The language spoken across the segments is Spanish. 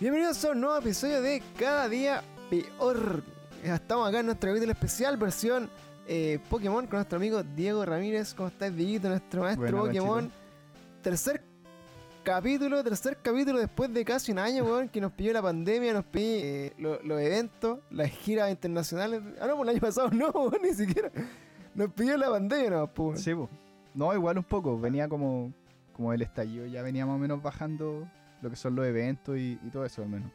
Bienvenidos a un nuevo episodio de Cada Día Peor. Estamos acá en nuestro capítulo especial, versión eh, Pokémon, con nuestro amigo Diego Ramírez. ¿Cómo estás, Dieguito, nuestro maestro Pokémon? Tercer capítulo, tercer capítulo después de casi un año, weón, que nos pilló la pandemia, nos pilló eh, lo- los eventos, las giras internacionales. Ah, no, pues el año pasado no, weón, ni siquiera. Nos pilló la pandemia, no, pues. Sí, po. No, igual un poco. Venía como, como el estallido, ya venía más o menos bajando lo que son los eventos y, y todo eso al menos.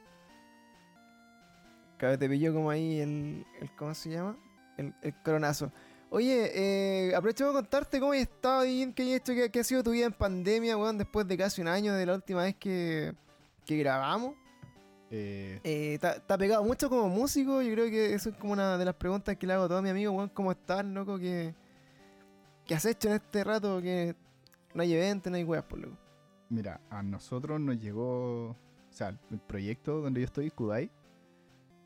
Vez te pilló como ahí el, el ¿cómo se llama? El, el coronazo. Oye, eh, aprovecho de contarte cómo has estado y qué has hecho, qué, qué ha sido tu vida en pandemia, weón, después de casi un año de la última vez que, que grabamos. Eh, Eh, ¿te, ha- te ha pegado mucho como músico? Yo creo que eso es como una de las preguntas que le hago a todos mis amigos, weón, ¿cómo estás, loco? ¿Qué, ¿Qué has hecho en este rato que no hay evento, no hay weas, por loco? Mira, a nosotros nos llegó, o sea, el proyecto donde yo estoy, Kudai.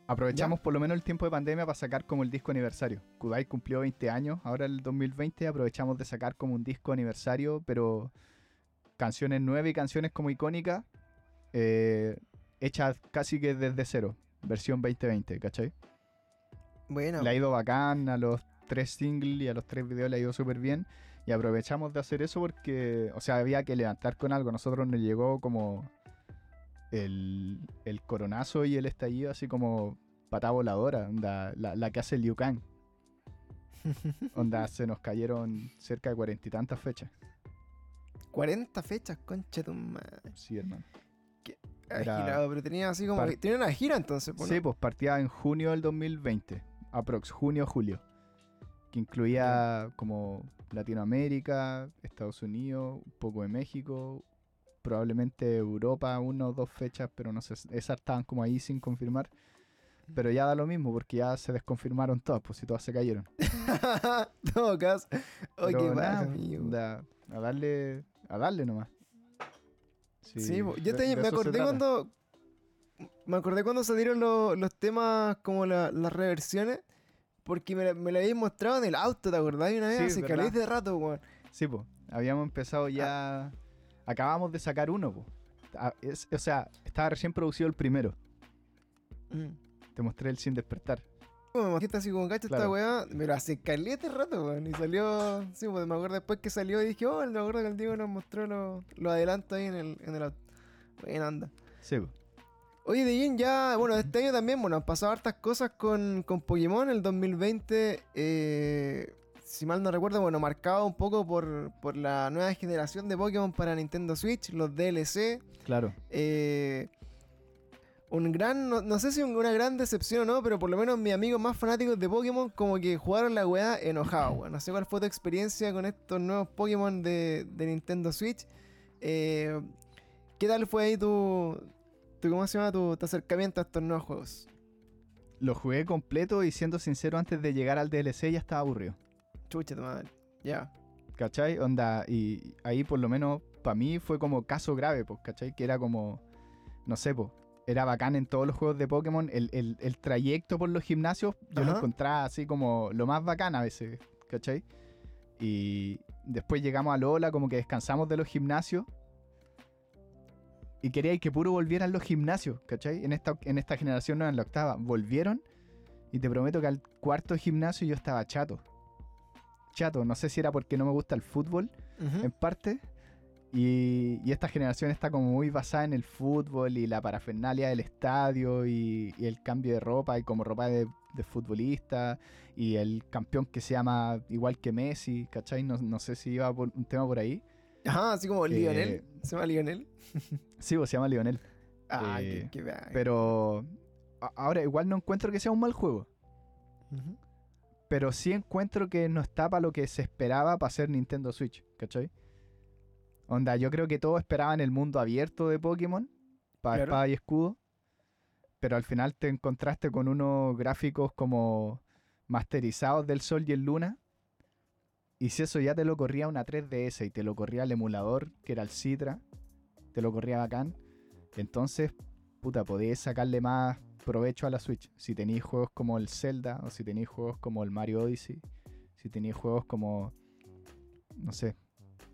Aprovechamos por lo menos el tiempo de pandemia para sacar como el disco aniversario. Kudai cumplió 20 años, ahora el 2020 aprovechamos de sacar como un disco aniversario, pero canciones nuevas y canciones como icónicas, eh, hechas casi que desde cero, versión 2020, ¿cachai? Bueno, Le ha ido bacán a los tres singles y a los tres videos le ha ido súper bien. Y aprovechamos de hacer eso porque, o sea, había que levantar con algo. Nosotros nos llegó como el, el coronazo y el estallido, así como patada voladora, onda, la, la que hace Liu Kang. Onda, se nos cayeron cerca de cuarenta y tantas fechas. 40 fechas, concha tu madre. Sí, hermano. Era- girado, pero tenía así como. Par- Tenía una gira entonces, por Sí, pues partía en junio del 2020, aprox, junio-julio, que incluía como Latinoamérica, Estados Unidos, un poco de México, probablemente Europa, una o dos fechas, pero no sé, esas estaban como ahí sin confirmar. Pero ya da lo mismo, porque ya se desconfirmaron todas, pues si todas se cayeron. caso. Oye, Pero qué nada, da- a darle, a darle nomás. Sí, yo de- te- de me acordé cuando. Me acordé cuando salieron lo- los temas como la- las reversiones. Porque me, me lo habéis mostrado en el auto, ¿te acordás? Una vez Sí, hace verdad. calés de rato, weón. Sí, pues. Habíamos empezado ya. Acabamos de sacar uno, pues. o sea, estaba recién producido el primero. Mm. Te mostré el sin despertar. Me mostraste así como cacho esta weá. Pero hace calete de rato, weón. Y salió. Sí, pues me acuerdo después que salió y dije, oh, me acuerdo que el Diego nos mostró los lo adelantos ahí en el, en el auto. Buena anda. Sí, pues. Oye, Dejín, ya, bueno, este año también, bueno, han pasado hartas cosas con, con Pokémon. El 2020, eh, si mal no recuerdo, bueno, marcado un poco por, por la nueva generación de Pokémon para Nintendo Switch, los DLC. Claro. eh, un gran, no, no sé si un- una gran decepción o no, pero por lo menos mis amigos más fanáticos de Pokémon como que jugaron la weá enojados, weón. No sé cuál fue tu experiencia con estos nuevos Pokémon de, de Nintendo Switch. Eh, ¿Qué tal fue ahí tu, ¿cómo se llama? Tu, tu acercamiento a estos nuevos juegos? Lo jugué completo y siendo sincero, antes de llegar al DLC ya estaba aburrido. Chucha, tu madre. Ya. ¿Cachai? Onda, y ahí por lo menos para mí fue como caso grave, pues, ¿cachai? Que era como, no sé, pues, era bacán en todos los juegos de Pokémon. El, el- el trayecto por los gimnasios yo lo encontraba así como lo más bacán a veces, ¿cachai? Y después llegamos a Lola, como que descansamos de los gimnasios. Y quería que puro volvieran los gimnasios, ¿cachai? En esta, en esta generación, no en la octava. Volvieron. Y te prometo que al cuarto gimnasio yo estaba chato. Chato, no sé si era porque no me gusta el fútbol, en parte. Y, y esta generación está como muy basada en el fútbol y la parafernalia del estadio y, y el cambio de ropa y como ropa de, de futbolista y el campeón que se llama igual que Messi, ¿cachai? No, no sé si iba por un tema por ahí. Ajá, así como Eh, Lionel. ¿Se llama Lionel? Sí, pues se llama Lionel. Ah, eh, qué, qué bacán. Pero ahora igual no encuentro que sea un mal juego. Pero sí encuentro que no está para lo que se esperaba para hacer Nintendo Switch, ¿cachai? Onda, yo creo que todos esperaban el mundo abierto de Pokémon, para Claro. espada y escudo, pero al final te encontraste con unos gráficos como masterizados del Sol y el Luna, y si eso ya te lo corría una 3DS y te lo corría el emulador, que era el Citra, te lo corría bacán, entonces, puta, podías sacarle más provecho a la Switch. Si tenéis juegos como el Zelda, o si tenéis juegos como el Mario Odyssey, si tenéis juegos como, no sé,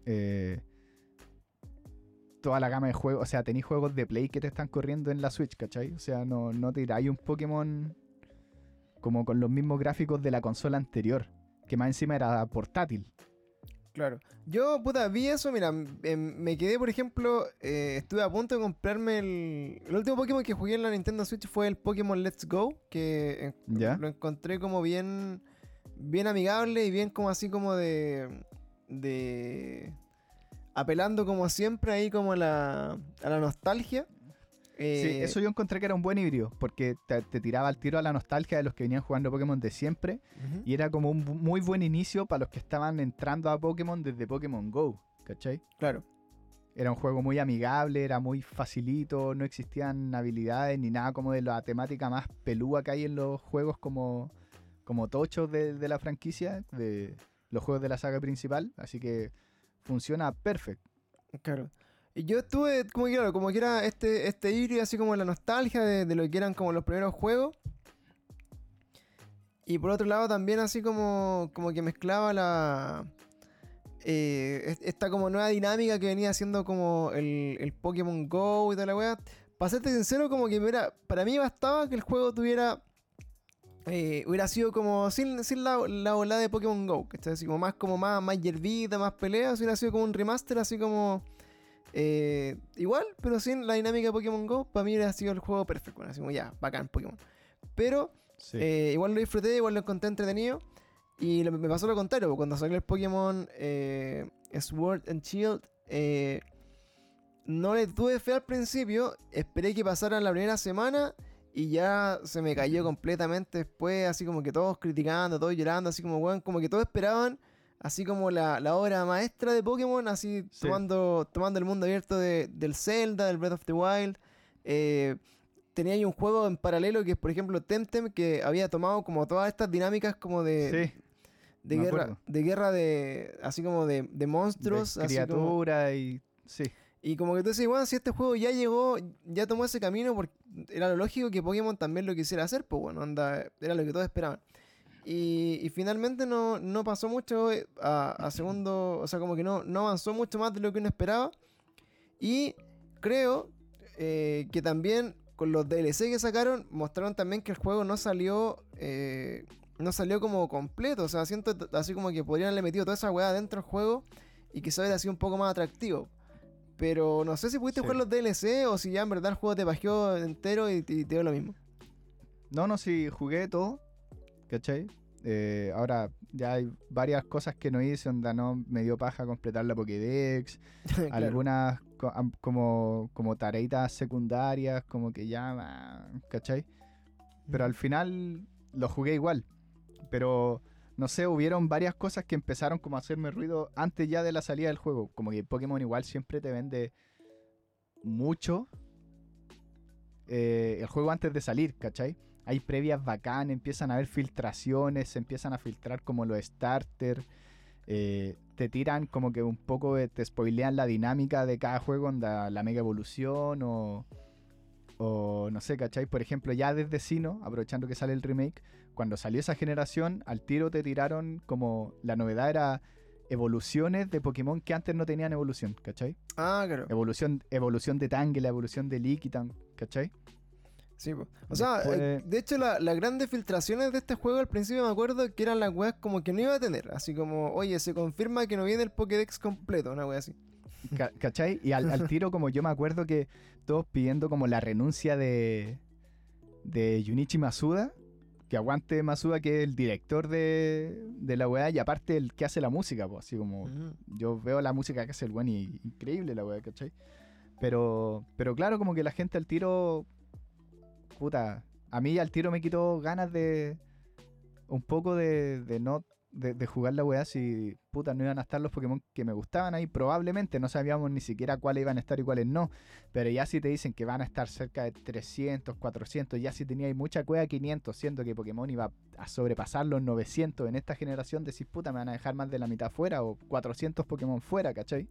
eh, toda la gama de juegos. O sea, tenéis juegos de Play que te están corriendo en la Switch, ¿cachai? O sea, no, no tiráis un Pokémon como con los mismos gráficos de la consola anterior, que más encima era portátil. Claro. Yo, puta, vi eso, mira, em, me quedé, por ejemplo, eh, estuve a punto de comprarme el... El último Pokémon que jugué en la Nintendo Switch fue el Pokémon Let's Go, que ¿Ya? lo encontré como bien, bien amigable y bien como así como de... de apelando como siempre ahí como a la, a la nostalgia. Sí, Eh, eso yo encontré que era un buen híbrido, porque te, te tiraba al tiro a la nostalgia de los que venían jugando Pokémon de siempre, y era como un muy buen inicio para los que estaban entrando a Pokémon desde Pokémon Go, ¿cachai? Claro. Era un juego muy amigable, era muy facilito, no existían habilidades ni nada como de la temática más pelúa que hay en los juegos como, como tochos de, de la franquicia, de los juegos de la saga principal, así que funciona perfecto. Claro. Yo estuve, como claro, como que era este, este híbrido, así como la nostalgia de, lo que eran como los primeros juegos. Y por otro lado también así como, como que mezclaba la... eh, es- esta como nueva dinámica que venía haciendo como el, el Pokémon Go y toda la weá. Para serte sincero, como que para mí bastaba que el juego tuviera... eh, hubiera sido como sin, sin la, la ola de Pokémon Go, que así como más como más, más más peleas, hubiera sido como un remaster así como eh, igual, pero sin la dinámica de Pokémon Go, para mí hubiera sido el juego perfecto, bueno, así como ya, bacán Pokémon. Pero Sí. eh, igual lo disfruté, igual lo encontré entretenido. Y lo- me pasó lo contrario, cuando salió el Pokémon eh, Sword and Shield, no le tuve fe al principio, esperé que pasara la primera semana y ya se me cayó completamente después, así como que todos criticando, todos llorando, así como, weón, como que todos esperaban, así como la, la obra maestra de Pokémon, así Sí. tomando, tomando el mundo abierto de- del Zelda, del Breath of the Wild. Eh, tenía ahí un juego en paralelo que es, por ejemplo, Temtem, que había tomado como todas estas dinámicas como de, Sí, de me guerra, acuerdo. de guerra de, así como de, de de monstruos, así como- criatura y... Sí, y como que tú dices, bueno, si este juego ya llegó, ya tomó ese camino, porque era lo lógico que Pokémon también lo quisiera hacer, pues bueno, anda, era lo que todos esperaban. Y, y finalmente no, no pasó mucho eh, a, a segundo, o sea, como que no, no avanzó mucho más de lo que uno esperaba. Y creo eh, que también con los DLC que sacaron, mostraron también que el juego no salió, eh, no salió como completo. O sea, siento así como que podrían haberle metido toda esa weá dentro del juego y quizá hubiera sido un poco más atractivo. Pero no sé si pudiste Sí. jugar los DLC o si ya en verdad el juego te pajeó entero y, te- y te dio lo mismo. No, no, sí, jugué todo, ¿cachai? Eh, ahora ya hay varias cosas que no hice, onda no me dio paja completar la Pokédex, Claro. algunas co- como, como tareitas secundarias, como que ya, ah, ¿cachai? Pero al final lo jugué igual. Pero no sé, hubieron varias cosas que empezaron como a hacerme ruido antes ya de la salida del juego. Como que Pokémon igual siempre te vende mucho eh, el juego antes de salir, ¿cachai? Hay previas bacán, empiezan a haber filtraciones, se empiezan a filtrar como los starters. eh, te tiran como que un poco, te spoilean la dinámica de cada juego, onda la mega evolución o, o no sé, ¿cachai? Por ejemplo, ya desde Sino, aprovechando que sale el remake, cuando salió esa generación, al tiro te tiraron como la novedad era evoluciones de Pokémon que antes no tenían evolución, ¿cachai? Ah, claro. Evolución, evolución de Tangela, evolución de Lickitung, ¿cachai? Sí, po. O sea, Después- eh, de hecho, la- las grandes filtraciones de este juego al principio me acuerdo que eran las weas como que no iba a tener. Así como, oye, se confirma que no viene el Pokédex completo, una wea así. Ca- ¿Cachai? Y al, al tiro, como yo me acuerdo que todos pidiendo como la renuncia de, de Junichi Masuda, que aguante Masuda, que es el director de, de la weá, y aparte el que hace la música, pues, así como yo veo la música que hace el buen y increíble la weá, ¿cachai? Pero, pero claro, como que la gente al tiro, puta, a mí al tiro me quitó ganas de un poco de, no de, de jugar la weá si puta no iban a estar los Pokémon que me gustaban ahí, probablemente no sabíamos ni siquiera cuáles iban a estar y cuáles no, pero ya si te dicen que van a estar cerca de 300, 400, ya si teníais mucha cueva 500, siendo que Pokémon iba a sobrepasar los 900 en esta generación, decís puta me van a dejar más de la mitad fuera o 400 Pokémon fuera, ¿cachai?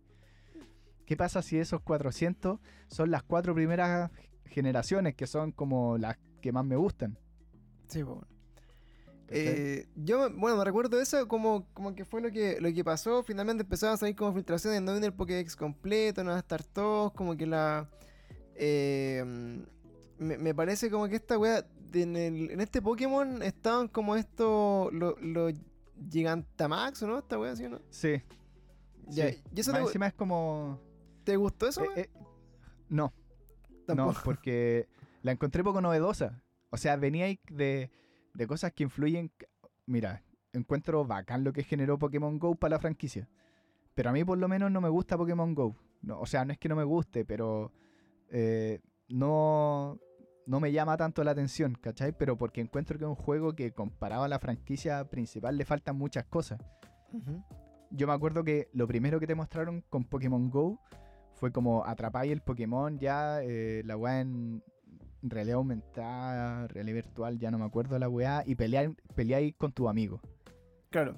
¿Qué pasa si esos 400 son las cuatro primeras generaciones que son como las que más me gustan? Sí, po. Eh, yo, bueno, me recuerdo eso como, como que fue lo que, lo que pasó. Finalmente empezaron a salir como filtraciones, no viene el Pokédex completo, no va a estar todos, como que la... Eh, me, parece como que esta wea, en, el, en este Pokémon estaban como estos, los lo Gigantamax, ¿no? Esta wea, ¿sí o no? Sí. Ya, Y eso encima es como... ¿Te gustó eso? Eh, no. No, porque la encontré poco novedosa. O sea, venía de de cosas que influyen. Mira, encuentro bacán lo que generó Pokémon Go para la franquicia. Pero a mí por lo menos no me gusta Pokémon Go. No, o sea, no es que no me guste, pero eh, no, no me llama tanto la atención, ¿cachai? Pero porque encuentro que es un juego que comparado a la franquicia principal le faltan muchas cosas. Yo me acuerdo que lo primero que te mostraron con Pokémon Go fue como atrapáis el Pokémon ya, eh, la weá en, realidad aumentada, realidad virtual, ya no me acuerdo la weá, y peleáis con tu amigo. Claro.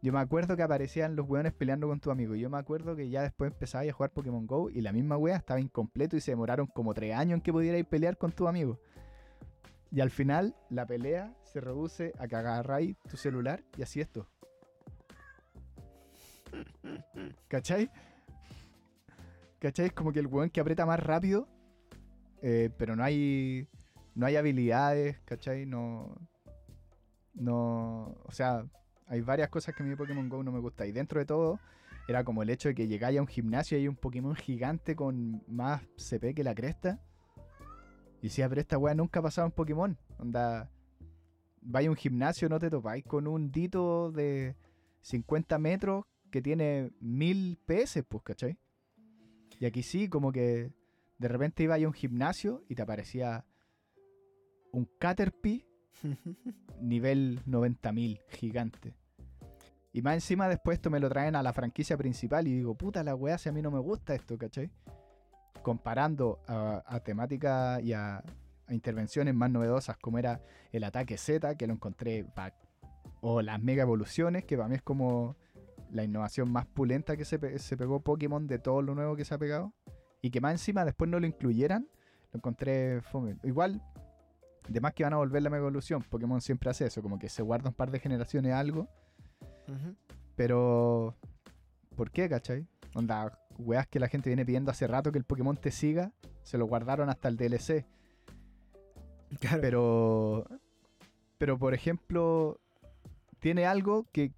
Yo me acuerdo que aparecían los weones peleando con tu amigo. Yo me acuerdo que ya después empezabas a jugar Pokémon Go y la misma weá estaba incompleto y se demoraron como tres años en que pudierais pelear con tu amigo. Y al final la pelea se reduce a que agarráis tu celular y así esto. ¿Cachai? ¿Cachai? Como que el weón que aprieta más rápido eh, pero no hay, no hay habilidades, ¿cachai? No, no, o sea, hay varias cosas que a mí Pokémon GO no me gusta. Y dentro de todo, era como el hecho de que llegáis a un gimnasio y hay un Pokémon gigante con más CP que la cresta. Y si pero esta weá nunca ha pasado en Pokémon. Onda, vaya a un gimnasio, no te topáis con un dito de 50 metros que tiene 1000 PS, pues, ¿cachai? Y aquí sí, como que de repente iba a un gimnasio y te aparecía un Caterpie nivel 90.000, gigante. Y más encima después esto me lo traen a la franquicia principal y digo, puta la weá, si a mí no me gusta esto, ¿cachai? Comparando a, temática y a, intervenciones más novedosas como era el ataque Z, que lo encontré, o las mega evoluciones, que para mí es como la innovación más pulenta que se, se pegó Pokémon de todo lo nuevo que se ha pegado y que más encima después no lo incluyeran, lo encontré fome. Igual, de más que van a volver la mega evolución, Pokémon siempre hace eso, como que se guarda un par de generaciones algo. Pero, ¿por qué, cachai? Onda, weas que la gente viene pidiendo hace rato que el Pokémon te siga, se lo guardaron hasta el DLC. Pero, pero por ejemplo, tiene algo que,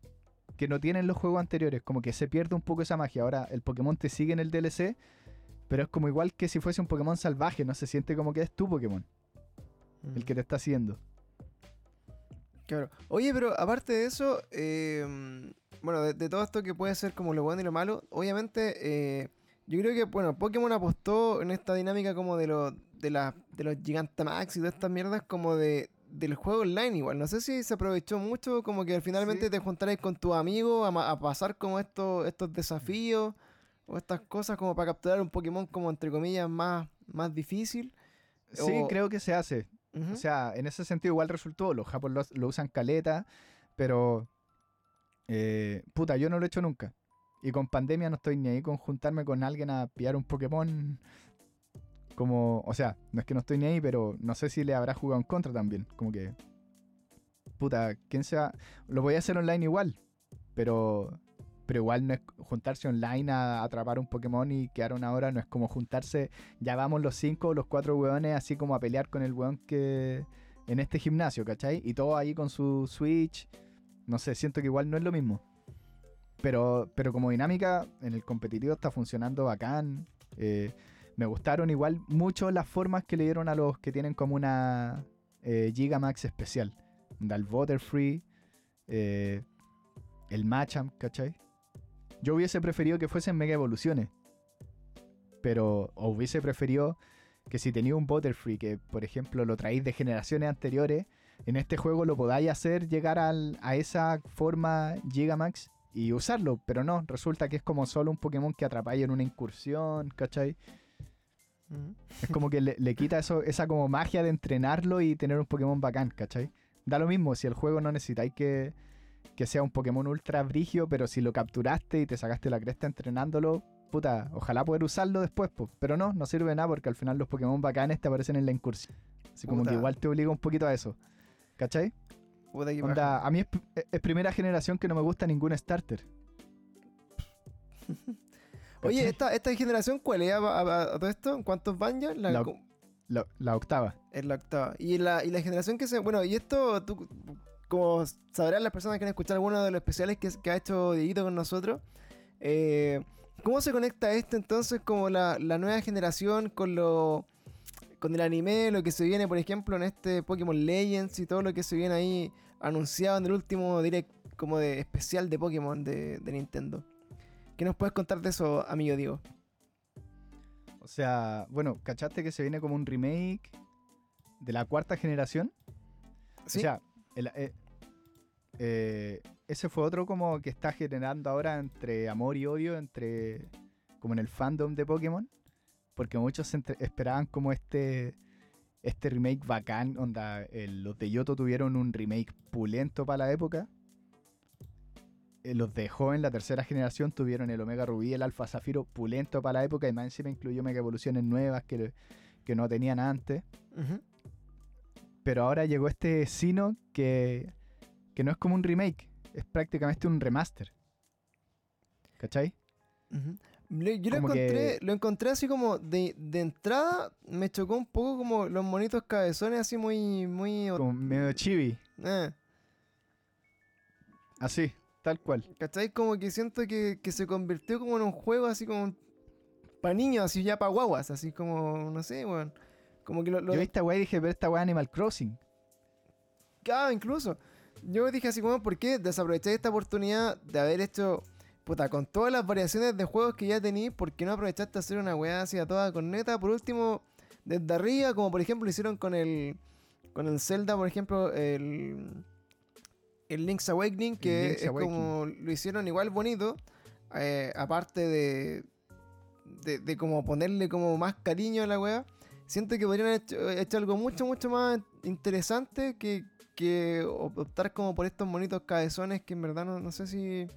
que no tienen los juegos anteriores, como que se pierde un poco esa magia. Ahora el Pokémon te sigue en el DLC, pero es como igual que si fuese un Pokémon salvaje, no se siente como que es tu Pokémon. El que te está haciendo. Claro. Oye, pero aparte de eso, em, bueno, de, todo esto que puede ser como lo bueno y lo malo, obviamente, eh, yo creo que, bueno, Pokémon apostó en esta dinámica como de, lo, de, la, de los Gigantamax y de estas mierdas como de, del juego online igual. No sé si se aprovechó mucho como que finalmente te juntarais con tu amigo a, a, pasar como estos, estos desafíos o estas cosas como para capturar un Pokémon como entre comillas más, más difícil. Sí, creo que se hace. O sea, en ese sentido igual resultó. Los japoneses lo, usan caleta, pero... Eh, puta, yo no lo he hecho nunca. Y con pandemia no estoy ni ahí con juntarme con alguien a pillar un Pokémon. Como, o sea, no es que no estoy ni ahí, pero no sé si le habrá jugado en contra también. Como que, puta, quién sea. Lo voy a hacer online igual, pero pero igual no es juntarse online a, atrapar un Pokémon y quedar una hora, no es como juntarse, ya vamos los cinco o los cuatro weones así como a pelear con el weón que en este gimnasio, ¿cachai? Y todo ahí con su Switch, no sé, siento que igual no es lo mismo. Pero, pero como dinámica, en el competitivo está funcionando bacán. Eh, me gustaron igual mucho las formas que le dieron a los que tienen como una eh, Gigamax especial. El Butterfree, eh, el Machamp, ¿cachai? Yo hubiese preferido que fuesen mega evoluciones. Pero hubiese preferido que si tenía un Butterfree que, por ejemplo, lo traéis de generaciones anteriores, en este juego lo podáis hacer llegar a esa forma Gigamax y usarlo. Pero no, resulta que es como solo un Pokémon que atrapáis en una incursión, ¿cachai? Es como que le, quita eso, esa como magia de entrenarlo y tener un Pokémon bacán, ¿cachai? Da lo mismo si el juego no necesitáis que que sea un Pokémon ultra brigio, pero si lo capturaste y te sacaste la cresta entrenándolo, puta, ojalá poder usarlo después. Pero no, no sirve nada porque al final los Pokémon bacanes te aparecen en la incursión. Así como que igual te obliga un poquito a eso. ¿Cachai? Puta que Onda, a mí es primera generación que no me gusta ningún starter. Oye, esta, esta generación, ¿cuál es a, a- a todo esto? ¿En ¿Cuántos van ya? La, La- co- La, la octava. es la octava. Y la, y la generación que se. Bueno, y esto, tú, como sabrán las personas que han escuchado alguno de los especiales que, que ha hecho Dieguito con nosotros, eh, ¿cómo se conecta esto entonces como la, la nueva generación con lo. con el anime, lo que se viene, por ejemplo, en este Pokémon Legends y todo lo que se viene ahí anunciado en el último direct como de especial de Pokémon de, de Nintendo? ¿Qué nos puedes contar de eso, amigo Diego? O sea, bueno, ¿cachaste que se viene como un remake de la cuarta generación? ¿Sí? O sea, el- eh, eh, ese fue otro como que está generando ahora entre amor y odio, entre como en el fandom de Pokémon, porque muchos entre- esperaban como este este remake bacán, onda, el- los de Yoto tuvieron un remake pulento para la época. Eh, Los de Joven, la tercera generación, tuvieron el Omega Rubí, el Alfa Zafiro pulento para la época y más encima incluyó mega evoluciones nuevas que, que no tenían antes. Pero ahora llegó este Sino que, que no es como un remake, es prácticamente un remaster. ¿Cachai? Yo lo encontré, que- lo encontré así como de, de entrada, me chocó un poco como los monitos cabezones así muy, muy... Como medio chibi. eh, Así, tal cual. ¿Cachai? Como que siento que, que se convirtió como en un juego así como para niños, así ya para guaguas, así como, no sé, weón. Como que lo... lo Yo vi esta weá y dije, pero esta weá Animal Crossing. Ah, incluso. Yo dije así como, ¿por qué desaprovechar esta oportunidad de haber hecho, puta, con todas las variaciones de juegos que ya tenéis, ¿por qué no aprovechaste a hacer una weá así a toda corneta? Por último, desde arriba, como por ejemplo hicieron con el, con el Zelda, por ejemplo, el, el Link's Awakening, que Link's es Awakening. como lo hicieron igual bonito, eh, aparte de, de, de como ponerle como más cariño a la weá. Siento que podrían haber hecho, hecho algo mucho, mucho más interesante que, que op- optar como por estos monitos cabezones que en verdad no, no sé si,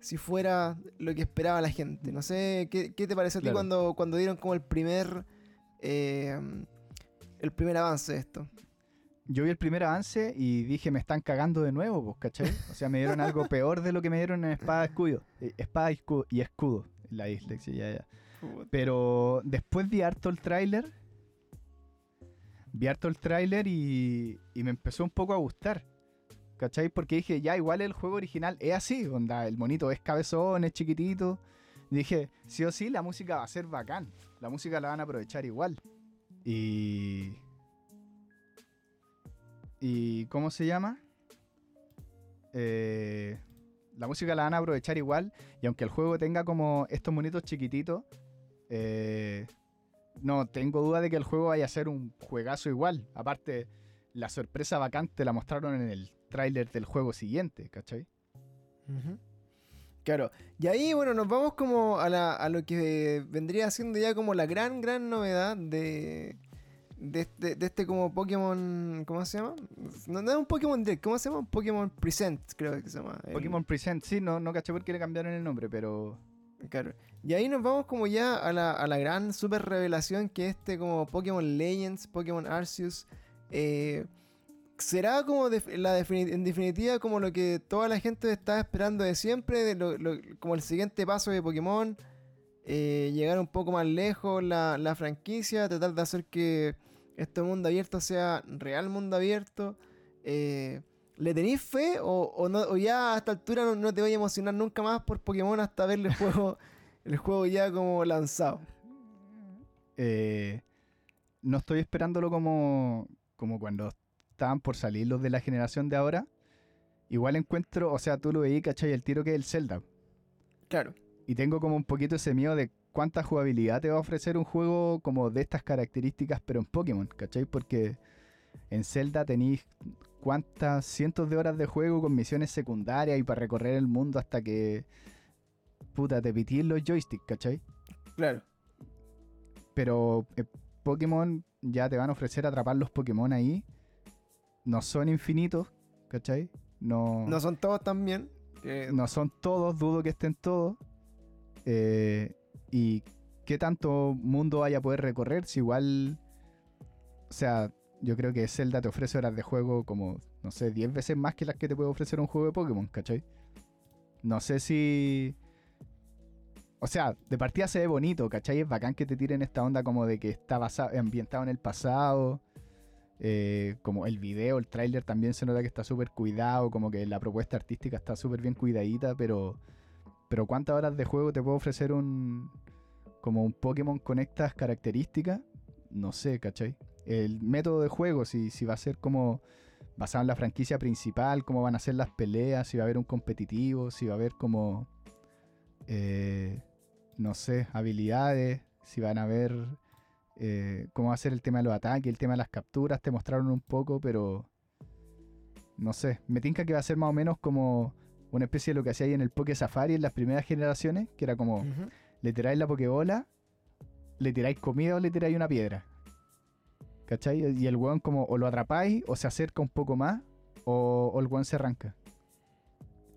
si fuera lo que esperaba la gente. No sé, ¿qué, qué te parece a ti cuando, cuando dieron como el primer eh, el primer avance de esto? Yo vi el primer avance y dije, me están cagando de nuevo, pues, ¿cachai? O sea, me dieron algo peor de lo que me dieron en Espada Escudo. eh, Espada y Escudo, y escudo la dislexia, ya, ya. Pero después vi harto el tráiler. Vi harto el tráiler y, y me empezó un poco a gustar. ¿Cachai? Porque dije, ya, igual el juego original es así. Onda, el monito es cabezón, es chiquitito. Y dije, sí o sí, la música va a ser bacán. La música la van a aprovechar igual. Y... ¿Y cómo se llama? Eh, la música la van a aprovechar igual. Y aunque el juego tenga como estos monitos chiquititos, eh, no tengo duda de que el juego vaya a ser un juegazo igual. Aparte, la sorpresa vacante la mostraron en el tráiler del juego siguiente, ¿cachai? Claro, y ahí bueno, nos vamos como a, la- a lo que vendría siendo ya como la gran, gran novedad de, de, este, de este como Pokémon, ¿cómo se llama? No, no es un Pokémon Direct, ¿cómo se llama? Un Pokémon Present, creo que se llama. el- Pokémon Present, sí, no, no caché por qué le cambiaron el nombre, pero Claro. Y ahí nos vamos como ya a la, a la gran super revelación que este como Pokémon Legends, Pokémon Arceus, eh, será como la defini- en definitiva como lo que toda la gente está esperando de siempre, de lo- lo- como el siguiente paso de Pokémon, eh, llegar un poco más lejos la, la franquicia, tratar de hacer que este mundo abierto sea real mundo abierto. eh, ¿Le tenéis fe o, o no, o ya a esta altura no, no te voy a emocionar nunca más por Pokémon hasta ver el juego, el juego ya como lanzado? eh, no estoy esperándolo como, como cuando estaban por salir los de la generación de ahora. Igual encuentro, o sea, tú lo veí, ¿cachai? El tiro que es el Zelda. Claro. Y tengo como un poquito ese miedo de cuánta jugabilidad te va a ofrecer un juego como de estas características, pero en Pokémon, ¿cachai? Porque en Zelda tenéis cuántas cientos de horas de juego con misiones secundarias y para recorrer el mundo hasta que puta te pitís los joysticks, ¿cachai? Claro. Pero eh, Pokémon ya te van a ofrecer atrapar los Pokémon ahí. No son infinitos, ¿cachai? No, No son todos también. no son todos, dudo que estén todos. Eh, y qué tanto mundo vaya a poder recorrer si igual. O sea, yo creo que Zelda te ofrece horas de juego como, no sé, 10 veces más que las que te puede ofrecer un juego de Pokémon, ¿cachai? No sé si... O sea, de partida se ve bonito, ¿cachai? Es bacán que te tiren esta onda como de que está basado, ambientado en el pasado. Eh, como el video, el tráiler también se nota que está súper cuidado, como que la propuesta artística está súper bien cuidadita, pero... Pero ¿cuántas horas de juego te puede ofrecer un... como un Pokémon con estas características? No sé, ¿cachai? el método de juego, si, si va a ser como basado en la franquicia principal, cómo van a ser las peleas, si va a haber un competitivo, si va a haber como, eh, no sé, habilidades, si van a haber eh, cómo va a ser el tema de los ataques, el tema de las capturas, te mostraron un poco, pero no sé, me tinca que va a ser más o menos como una especie de lo que hacía ahí en el Poké Safari en las primeras generaciones, que era como, le tiráis la Pokébola, le tiráis comida o le tiráis una piedra. ¿Cachai? Y el weón como o lo atrapáis o se acerca un poco más o, el weón se arranca.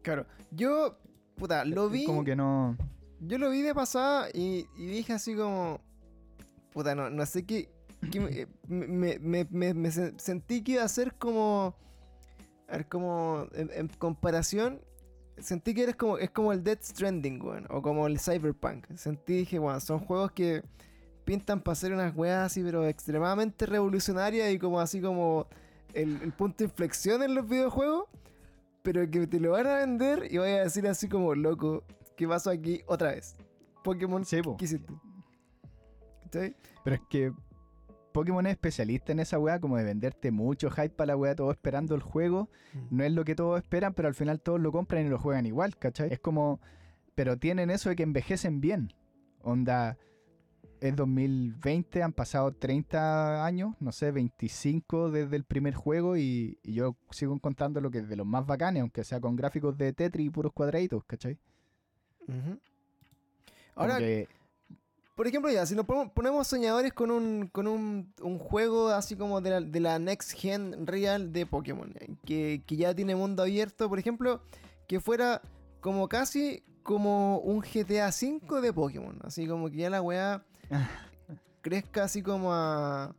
Claro. Yo, puta, lo vi... Como que no... Yo lo vi de pasada y, dije así como... Puta, no, no sé qué... me, me, sentí que iba a ser como... A ver, como en, comparación, sentí que eres como, es como el Dead Stranding, weón, o como el Cyberpunk. Sentí, dije, bueno, son juegos que pintan para hacer unas weas así, pero extremadamente revolucionarias y como así como el, punto de inflexión en los videojuegos, pero que te lo van a vender y voy a decir así como, loco, ¿qué pasó aquí otra vez? Pokémon, sí, ¿qué hiciste? Pero es que Pokémon es especialista en esa wea, como de venderte mucho hype para la wea, todo esperando el juego. Mm. No es lo que todos esperan, pero al final todos lo compran y lo juegan igual, ¿cachai? Es como. Pero tienen eso de que envejecen bien. Onda es 2020, han pasado 30 años, no sé, 25 desde el primer juego y, yo sigo contando lo que es de los más bacanes, aunque sea con gráficos de Tetris y puros cuadraditos, ¿cachai? Ahora, por ejemplo, ya, si nos ponemos soñadores con un, con un, juego así como de la, de la, Next Gen Real de Pokémon, que, que ya tiene mundo abierto, por ejemplo, que fuera como casi como un GTA V de Pokémon, así como que ya la weá crezca así como a.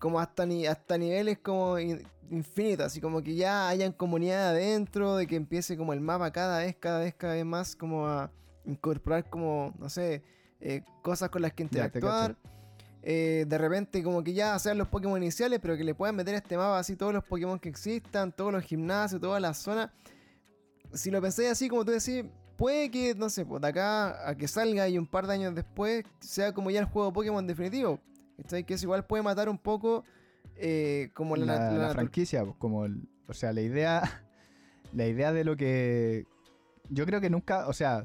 como hasta, ni, hasta niveles como infinitos, así como que ya hayan comunidad adentro, de que empiece como el mapa cada vez, cada vez, cada vez más como a incorporar como, no sé, eh, cosas con las que interactuar. Eh, de repente como que ya sean los Pokémon iniciales, pero que le puedan meter este mapa así todos los Pokémon que existan, todos los gimnasios, toda la zona. Si lo pensáis así, como tú decís, puede que, no sé, pues de acá a que salga y un par de años después sea como ya el juego Pokémon definitivo. Que eso igual puede matar un poco eh, como la, franquicia, pues, como o sea, la idea, la idea de lo que yo creo que nunca, o sea,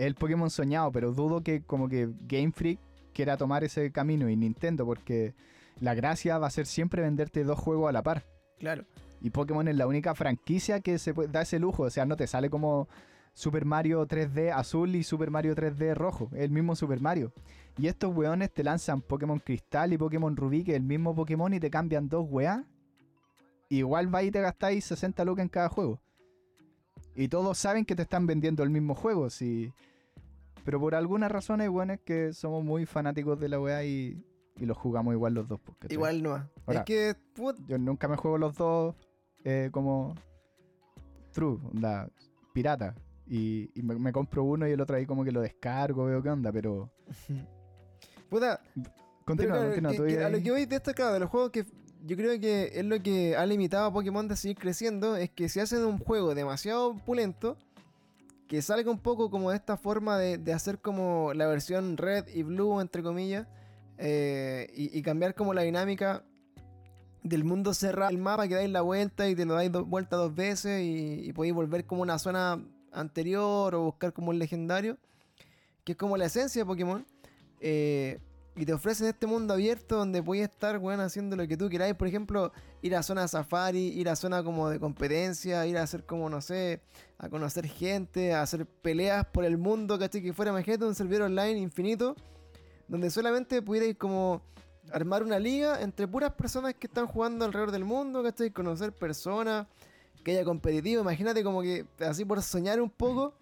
es el Pokémon soñado, pero dudo que como que Game Freak quiera tomar ese camino y Nintendo, porque la gracia va a ser siempre venderte dos juegos a la par. Claro. Y Pokémon es la única franquicia que se da ese lujo, o sea, no te sale como Super Mario 3D azul y Super Mario 3D rojo, el mismo Super Mario. Y estos weones te lanzan Pokémon Cristal y Pokémon Rubí, que es el mismo Pokémon, y te cambian dos weas. Igual va y te gastáis 60 lucas en cada juego. Y todos saben que te están vendiendo el mismo juego, sí. Pero por alguna razón hay weones que somos muy fanáticos de la wea y, y los jugamos igual los dos. Igual no. es que. Yo nunca me juego los dos eh, como. True, onda, pirata. Y, me, compro uno y el otro ahí como que lo descargo, veo qué onda, pero... Puta... Continúa, continúa. a lo que voy destacado de los juegos que yo creo que es lo que ha limitado a Pokémon de seguir creciendo, es que si hacen un juego demasiado pulento, que salga un poco como de esta forma de, hacer como la versión red y blue, entre comillas, eh, y, cambiar como la dinámica del mundo cerrado, el mapa que dais la vuelta y te lo dais vuelta dos veces y, y podéis volver como una zona anterior o buscar como un legendario, que es como la esencia de Pokémon. Eh, y te ofrecen este mundo abierto donde puedes estar, bueno, haciendo lo que tú queráis. Por ejemplo, ir a zona safari, ir a zona como de competencia, ir a hacer como, no sé, a conocer gente, a hacer peleas por el mundo, ¿cachai? Que fuera, imagínate, un servidor online infinito, donde solamente pudierais como armar una liga entre puras personas que están jugando alrededor del mundo, ¿cachai? Conocer personas, que haya competitivo. Imagínate como que, así por soñar un poco,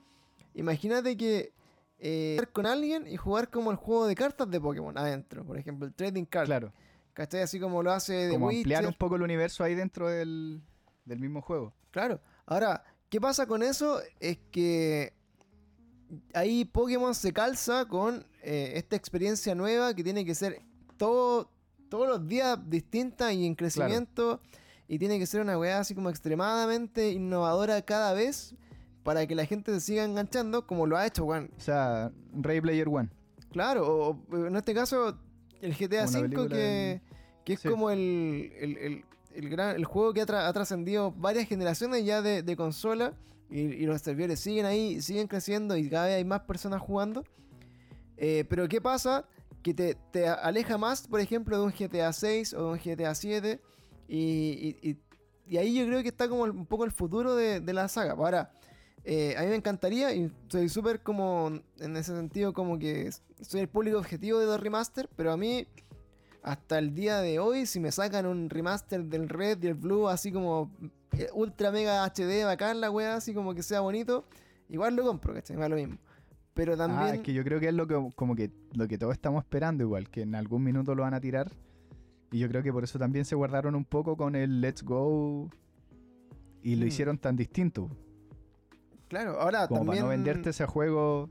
imagínate que eh, con alguien y jugar como el juego de cartas de Pokémon adentro, por ejemplo, el trading card. Claro. ¿Cachai? Así como lo hace de Como Witcher. ampliar un poco el universo ahí dentro del, del mismo juego. Claro. Ahora, ¿qué pasa con eso? Es que ahí Pokémon se calza con eh, esta experiencia nueva que tiene que ser todo, todos los días distinta y en crecimiento. Y tiene que ser una weá así como extremadamente innovadora cada vez para que la gente se siga enganchando como lo ha hecho, weón. O sea, Ray Player One. Claro, o, o en este caso el GTA V que, que es Sí. como el, el, el- el gran, el juego que ha, tra- ha trascendido varias generaciones ya de, de consola y, y los servidores siguen ahí, siguen creciendo y cada vez hay más personas jugando. Eh, pero ¿qué pasa? Que te, te aleja más, por ejemplo, de un GTA 6 o de un GTA 7 y, y- y- y ahí yo creo que está como un poco el futuro de, de la saga. Ahora, eh, a mí me encantaría y soy súper como en ese sentido como que soy el público objetivo de los remaster, pero a mí hasta el día de hoy si me sacan un remaster del Red y el Blue así como eh, ultra mega HD bacán la wea, así como que sea bonito, igual lo compro, ¿cachai? Me da lo mismo. Pero también Ah, es que yo creo que es lo que como que lo que todos estamos esperando igual, que en algún minuto lo van a tirar. Y yo creo que por eso también se guardaron un poco con el Let's Go y lo Mm. hicieron tan distinto. Claro, ahora Como también para no venderte ese juego.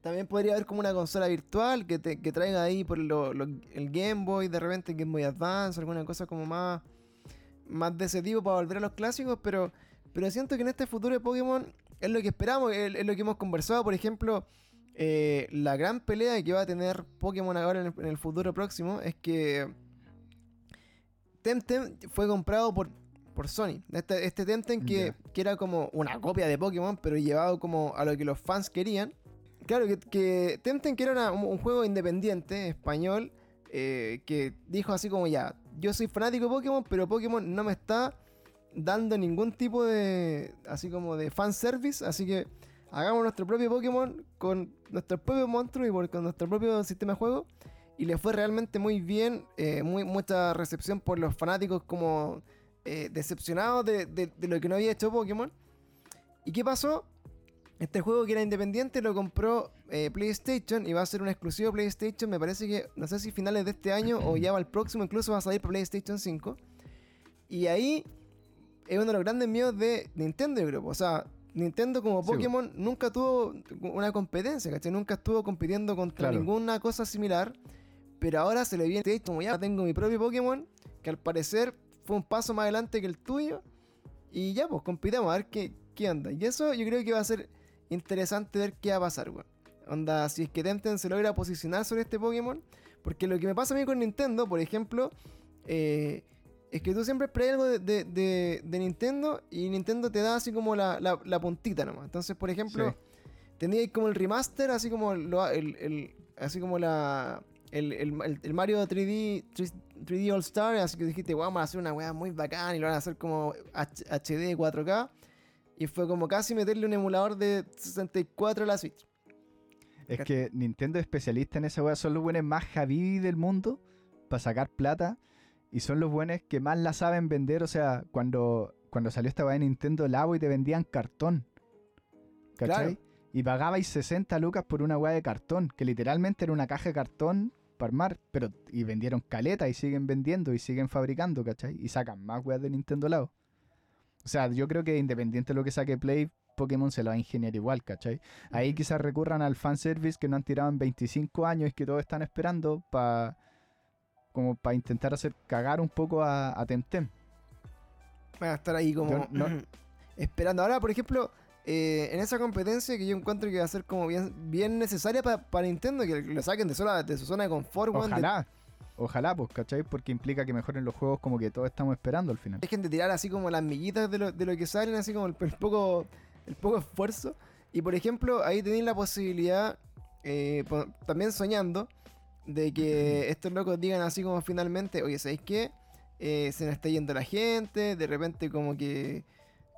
También podría haber como una consola virtual que, te, que traiga ahí por lo- lo- el Game Boy, de repente Game Boy Advance, alguna cosa como más, más de ese tipo para volver a los clásicos, pero, pero siento que en este futuro de Pokémon es lo que esperamos, es, es lo que hemos conversado, por ejemplo, eh, la gran pelea que va a tener Pokémon ahora en el, en el futuro próximo es que Temtem fue comprado por, por Sony. Este, este Temtem que, que era como una copia de Pokémon, pero llevado como a lo que los fans querían. Claro, que, que Temtem que era una- un, un juego independiente, español, eh, que dijo así como ya, yo soy fanático de Pokémon, pero Pokémon no me está dando ningún tipo de, así como de fanservice, así que hagamos nuestro propio Pokémon con nuestros propios monstruos y con nuestro propio sistema de juego. Y le fue realmente muy bien, eh, muy, mucha recepción por los fanáticos como eh, decepcionados de, de- de lo que no había hecho Pokémon. ¿Y qué pasó? Este juego que era independiente lo compró eh, PlayStation y va a ser un exclusivo PlayStation. Me parece que, no sé si finales de este año o ya va el próximo, incluso va a salir para PlayStation 5. Y ahí es uno de los grandes miedos de Nintendo, yo creo. O sea, Nintendo como Sí. Pokémon nunca tuvo una competencia, ¿cachai? Nunca estuvo compitiendo contra Claro. ninguna cosa similar. Pero ahora se le viene, como ya tengo mi propio Pokémon, que al parecer fue un paso más adelante que el tuyo. Y ya, pues compitamos a ver qué, qué onda. Y eso yo creo que va a ser interesante ver qué va a pasar, weón. Onda, si es que Temtem se logra posicionar sobre este Pokémon. Porque lo que me pasa a mí con Nintendo, por ejemplo, eh, es que tú siempre esperas algo de, de- de- de Nintendo y Nintendo te da así como la, la- la puntita nomás. Entonces, por ejemplo, Sí. teníais como el remaster, así como lo- el, el- así como la el, el- el- el Mario 3D 3, d All Star, así que dijiste, "Wow, vamos a hacer una weá muy bacán y lo van a hacer como HD 4K. Y fue como casi meterle un emulador de 64 a la Switch. Es que Nintendo es especialista en esa weá. Son los buenos más javi del mundo para sacar plata. Y son los buenos que más la saben vender. O sea, cuando, cuando salió esta weá de Nintendo Labo y te vendían cartón. ¿Cachai? Claro. Y pagabais 60 lucas por una weá de cartón. Que literalmente era una caja de cartón para armar. Pero, y vendieron caleta y siguen vendiendo y siguen fabricando, ¿cachai? Y sacan más weas de Nintendo Labo. O sea, yo creo que independiente de lo que saque Play, Pokémon se lo va a ingeniar igual, ¿cachai? Ahí quizás recurran al fanservice que no han tirado en 25 años y que todos están esperando para como para intentar hacer cagar un poco a, a Temtem. Van a estar ahí como Yo no- esperando. Ahora, por ejemplo, eh, en esa competencia que yo encuentro que va a ser como bien, bien necesaria pa- para Nintendo, que lo saquen de, sola- de su zona de confort, de- Ojalá, ojalá, pues, ¿cachai? Porque implica que mejoren los juegos como que todos estamos esperando al final. dejen de tirar así como las miguitas de lo, de lo que salen, así como el, el poco, el poco esfuerzo. Y por ejemplo, ahí tenéis la posibilidad, eh, también soñando, de que estos locos digan así como finalmente, oye, ¿sabéis qué? Eh, se nos está yendo la gente, de repente como que,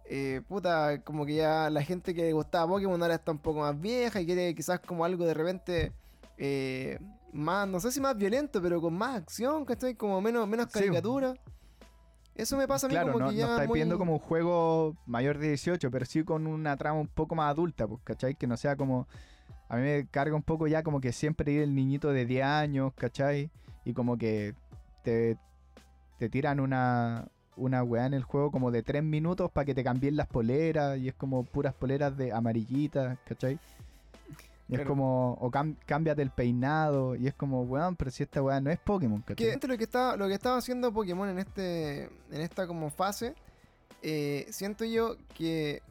eh, puta, como que ya la gente que le gustaba Pokémon ahora está un poco más vieja y quiere quizás como algo de repente... eh, más, no sé si más violento, pero con más acción, ¿cachai? Como menos, menos Sí. caricatura. Eso me pasa a mí Claro, como no, que no ya estáis muy... pidiendo como un juego mayor de 18, pero sí con una trama un poco más adulta, pues, ¿cachai? Que no sea como... A mí me carga un poco ya como que siempre ir el niñito de 10 años, ¿cachai? Y como que te, te tiran una, una weá en el juego como de tres minutos para que te cambien las poleras y es como puras poleras de amarillitas, ¿cachai? Y es como, o cámbiate el peinado y es como, weón, pero si esta weá no es Pokémon, Que ¿cachai? dentro de lo que estaba, lo que estaba haciendo Pokémon en este. en esta como fase. eh, siento yo que.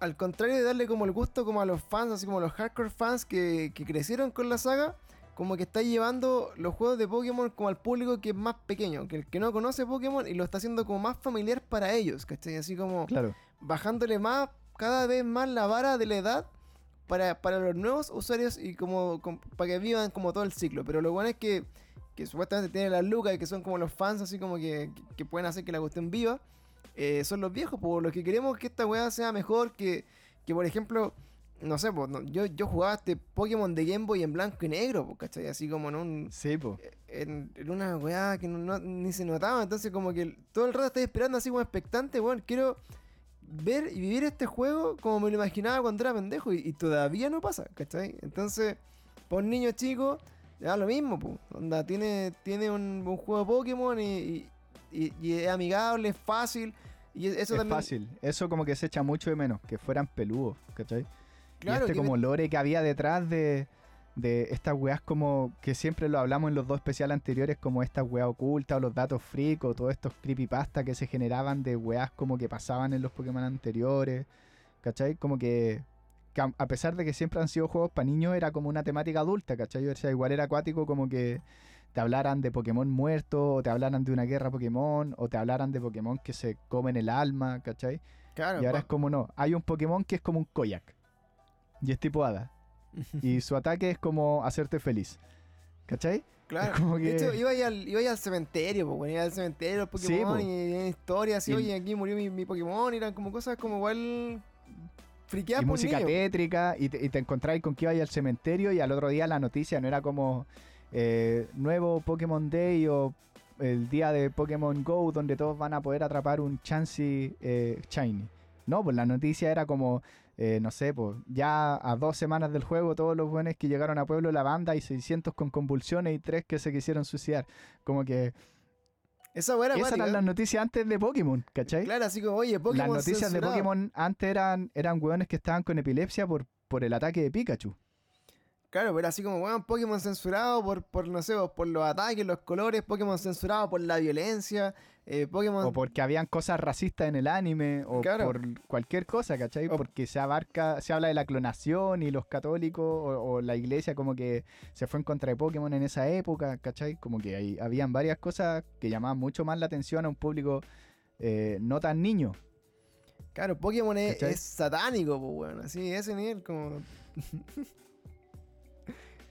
Al contrario de darle como el gusto como a los fans, así como a los hardcore fans que, que crecieron con la saga, como que está llevando los juegos de Pokémon como al público que es más pequeño, que el que no conoce Pokémon y lo está haciendo como más familiar para ellos, ¿cachai? Así como Claro, bajándole más, cada vez más la vara de la edad para, para los nuevos usuarios y como, com- para que vivan como todo el ciclo. Pero lo bueno es que, que supuestamente tienen las lucas y que son como los fans así como que, que- que pueden hacer que la cuestión viva. eh, son los viejos, por los que queremos que esta weá sea mejor que, que por ejemplo, no sé, po, no, yo, yo jugaba este Pokémon de Game Boy en blanco y negro, po, ¿cachai? Así como en un, sí, po. en, en una weá que no, no- ni se notaba. Entonces, como que todo el rato estoy esperando así como expectante, weón. Quiero ver y vivir este juego como me lo imaginaba cuando era pendejo. Y, y todavía no pasa, ¿cachai? Entonces, por niño chico, da lo mismo, po. Onda, tiene, tiene un, un juego de Pokémon y, y- y- y es amigable, es fácil. Y eso es también. fácil. Eso como que se echa mucho de menos, que fueran peludos, ¿cachai? Claro, y este como lore que había detrás de, de estas weas como que siempre lo hablamos en los dos especiales anteriores, como estas weas ocultas o los datos freak o todos estos creepypasta que se generaban de weas como que pasaban en los Pokémon anteriores, ¿cachai? Como que, que a- pesar de que siempre han sido juegos para niños, era como una temática adulta, ¿cachai? O sea, igual era acuático como que te hablaran de Pokémon muertos, o te hablaran de una guerra Pokémon, o te hablaran de Pokémon que se comen el alma, ¿cachai? claro, Y ahora es como no, hay un Pokémon que es como un Koyak. Y es tipo hada. Y su ataque es como hacerte feliz. ¿Cachai? Claro. como De hecho, iba al, iba al cementerio, pues, bueno, iba al cementerio, los Pokémon, po. y, y historias así, Y- oye, aquí murió mi, mi Pokémon, y eran como cosas como igual friqueadas y por música tétrica. Y te, y te encontráis con que ibas al cementerio y al otro día la noticia no era como eh, nuevo Pokémon Day o el día de Pokémon Go donde todos van a poder atrapar un Chansey eh, Shiny. No, pues la noticia era como, eh, no sé, pues ya a dos semanas del juego todos los buenos que llegaron a Pueblo La Banda y 600 con convulsiones y tres que se quisieron suicidar. Como que Esa era esas eran las noticias antes de Pokémon, ¿cachai? Claro, así como, oye, Pokémon las noticias de. Pokémon antes eran, eran hueones que estaban con epilepsia por, por el ataque de Pikachu. Claro, pero así como, weón, Pokémon censurado por, por, no sé, por los ataques, los colores, Pokémon censurado por la violencia, eh, Pokémon... O porque habían cosas racistas en el anime, o Claro. por cualquier cosa, ¿cachai? O- Porque se abarca, se habla de la clonación y los católicos o, o la iglesia como que se fue en contra de Pokémon en esa época, ¿cachai? Como que ahí habían varias cosas que llamaban mucho más la atención a un público eh, no tan niño. Claro, Pokémon es, satánico, pues, weón, así, ese nivel, como...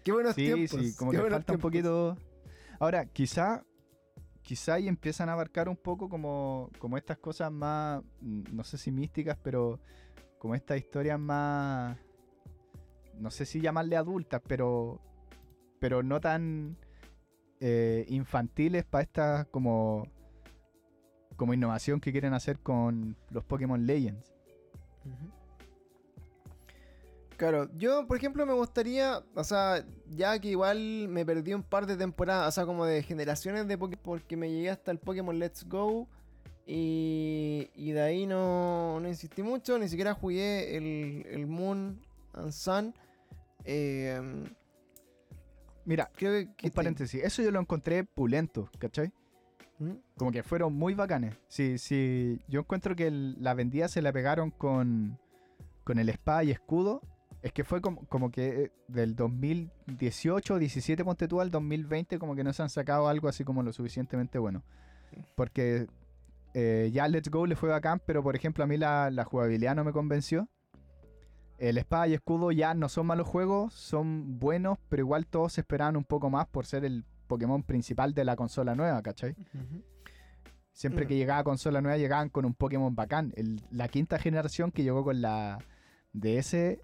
Qué buenos Sí, tiempos. sí, como qué que falta un poquito. Ahora, quizá, quizá ahí empiezan a abarcar un poco como, como estas cosas más, no sé si místicas, pero como estas historias más, no sé si llamarle adultas, pero, pero no tan eh, infantiles para esta como, como innovación que quieren hacer con los Pokémon Legends. Claro, yo por ejemplo me gustaría, o sea, ya que igual me perdí un par de temporadas, o sea, como de generaciones de Pokémon, porque me llegué hasta el Pokémon Let's Go y, y de ahí no, no insistí mucho, ni siquiera jugué el, el Moon and Sun. Eh, Mira, creo que... que un paréntesis, eso yo lo encontré pulento, ¿cachai? ¿Mm? Como que fueron muy bacanes. Sí, sí. Yo encuentro que el- la vendida se la pegaron con, con el espada y escudo. Es que fue como, como que eh, del 2018, 17 ponte tú al 2020 como que no se han sacado algo así como lo suficientemente bueno. Porque eh, ya Let's Go le fue bacán, pero por ejemplo a mí la, la jugabilidad no me convenció. El espada y escudo ya no son malos juegos, son buenos, pero igual todos esperaban un poco más por ser el Pokémon principal de la consola nueva, ¿cachai? Siempre Mm. que llegaba consola nueva llegaban con un Pokémon bacán. El- la quinta generación que llegó con la DS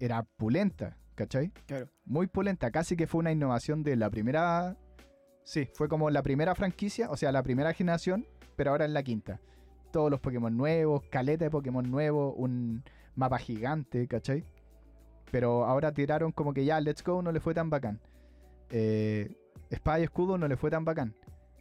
era pulenta, ¿cachai? Claro. Muy pulenta, casi que fue una innovación de la primera... Sí, fue como la primera franquicia, o sea, la primera generación, pero ahora en la quinta. Todos los Pokémon nuevos, caleta de Pokémon nuevos, un mapa gigante, ¿cachai? Pero ahora tiraron como que ya Let's Go no le fue tan bacán. Eh, Espada y Escudo no le fue tan bacán.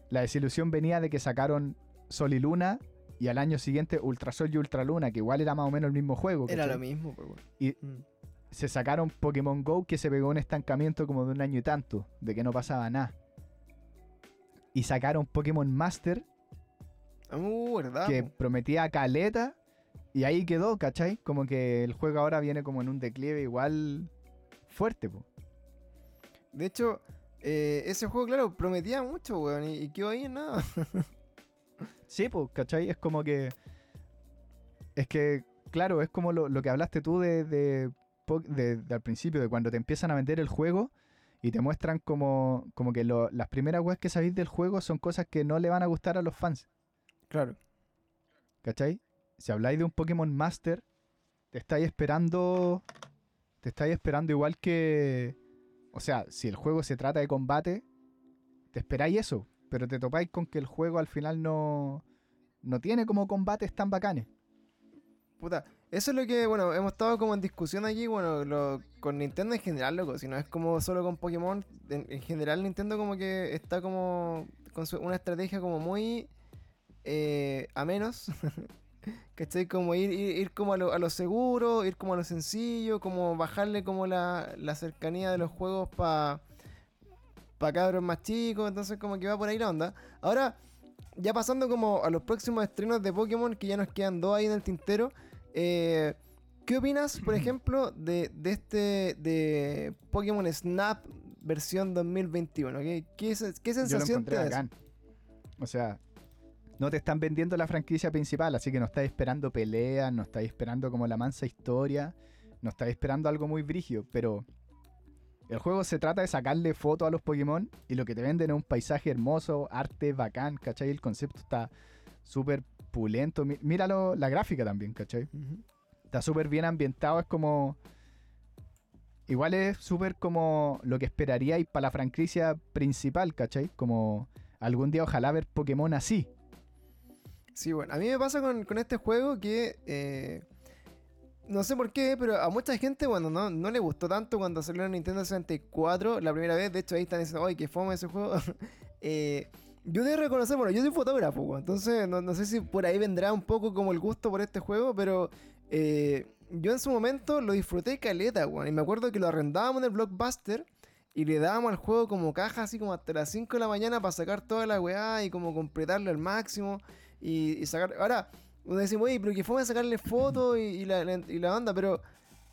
La desilusión venía de que sacaron Sol y Luna y al año siguiente Ultra Sol y Ultra Luna, que igual era más o menos el mismo juego. Era ¿cachai? lo mismo, pues, weón. Y Mm. Se sacaron Pokémon Go que se pegó un estancamiento como de un año y tanto, de que no pasaba nada. Y sacaron Pokémon Master Uh, ¿verdad? que prometía caleta y ahí quedó, ¿cachai? Como que el juego ahora viene como en un declive igual fuerte, po. De hecho, eh, ese juego, claro, prometía mucho, weón, y, y quedó ahí en nada. Sí, pues, ¿cachai? Es como que. Es que, claro, es como lo, lo que hablaste tú de, de- de al principio, de cuando te empiezan a vender el juego y te muestran como, como que lo- las primeras webs que sabéis del juego son cosas que no le van a gustar a los fans, Claro. ¿cachai? Si habláis de un Pokémon Master, te estáis esperando. Te estáis esperando igual que. O sea, si el juego se trata de combate, te esperáis eso, pero te topáis con que el juego al final no. No tiene como combates tan bacanes. Puta, eso es lo que, bueno, hemos estado como en discusión aquí, bueno, lo- con Nintendo en general, loco, si no es como solo con Pokémon, en, en general Nintendo como que está como con su- una estrategia como muy eh, a menos, ¿cachai? Como ir, ir, como a lo, a lo seguro, ir como a lo sencillo, como bajarle como la, la cercanía de los juegos para pa cabros más chicos, entonces como que va por ahí la onda. Ahora, ya pasando como a los próximos estrenos de Pokémon, que ya nos quedan dos ahí en el tintero, eh, ¿qué opinas, por ejemplo, de, de este de Pokémon Snap versión 2021? ¿Qué, qué, sensación te da. O sea, no te están vendiendo la franquicia principal, así que no estáis esperando peleas, no estáis esperando como la mansa historia, no estáis esperando algo muy brigio, pero el juego se trata de sacarle fotos a los Pokémon y lo que te venden es un paisaje hermoso, arte bacán, ¿cachai? El concepto está súper pulento. Míralo, la gráfica también, ¿cachai? Está súper bien ambientado, es como... Igual es súper como lo que esperaríais para la franquicia principal, ¿cachai? Como algún día ojalá ver Pokémon así. Sí, bueno, a mí me pasa con, con este juego que eh, no sé por qué, pero a mucha gente, bueno, no, no le gustó tanto cuando salió en Nintendo 64 la primera vez. De hecho, ahí están diciendo, ¡ay, qué fome ese juego! Eh, yo debo reconocer, bueno, yo soy fotógrafo, entonces no, no sé si por ahí vendrá un poco como el gusto por este juego, pero eh, yo en su momento lo disfruté caleta, weón. Y me acuerdo que lo arrendábamos en el Blockbuster y le dábamos al juego como caja, así como hasta las 5 de la mañana para sacar toda la weá y como completarlo al máximo y, sacar. Ahora, uno decimos, oye, pero que fue a sacarle fotos y, y la, la- y la banda, pero.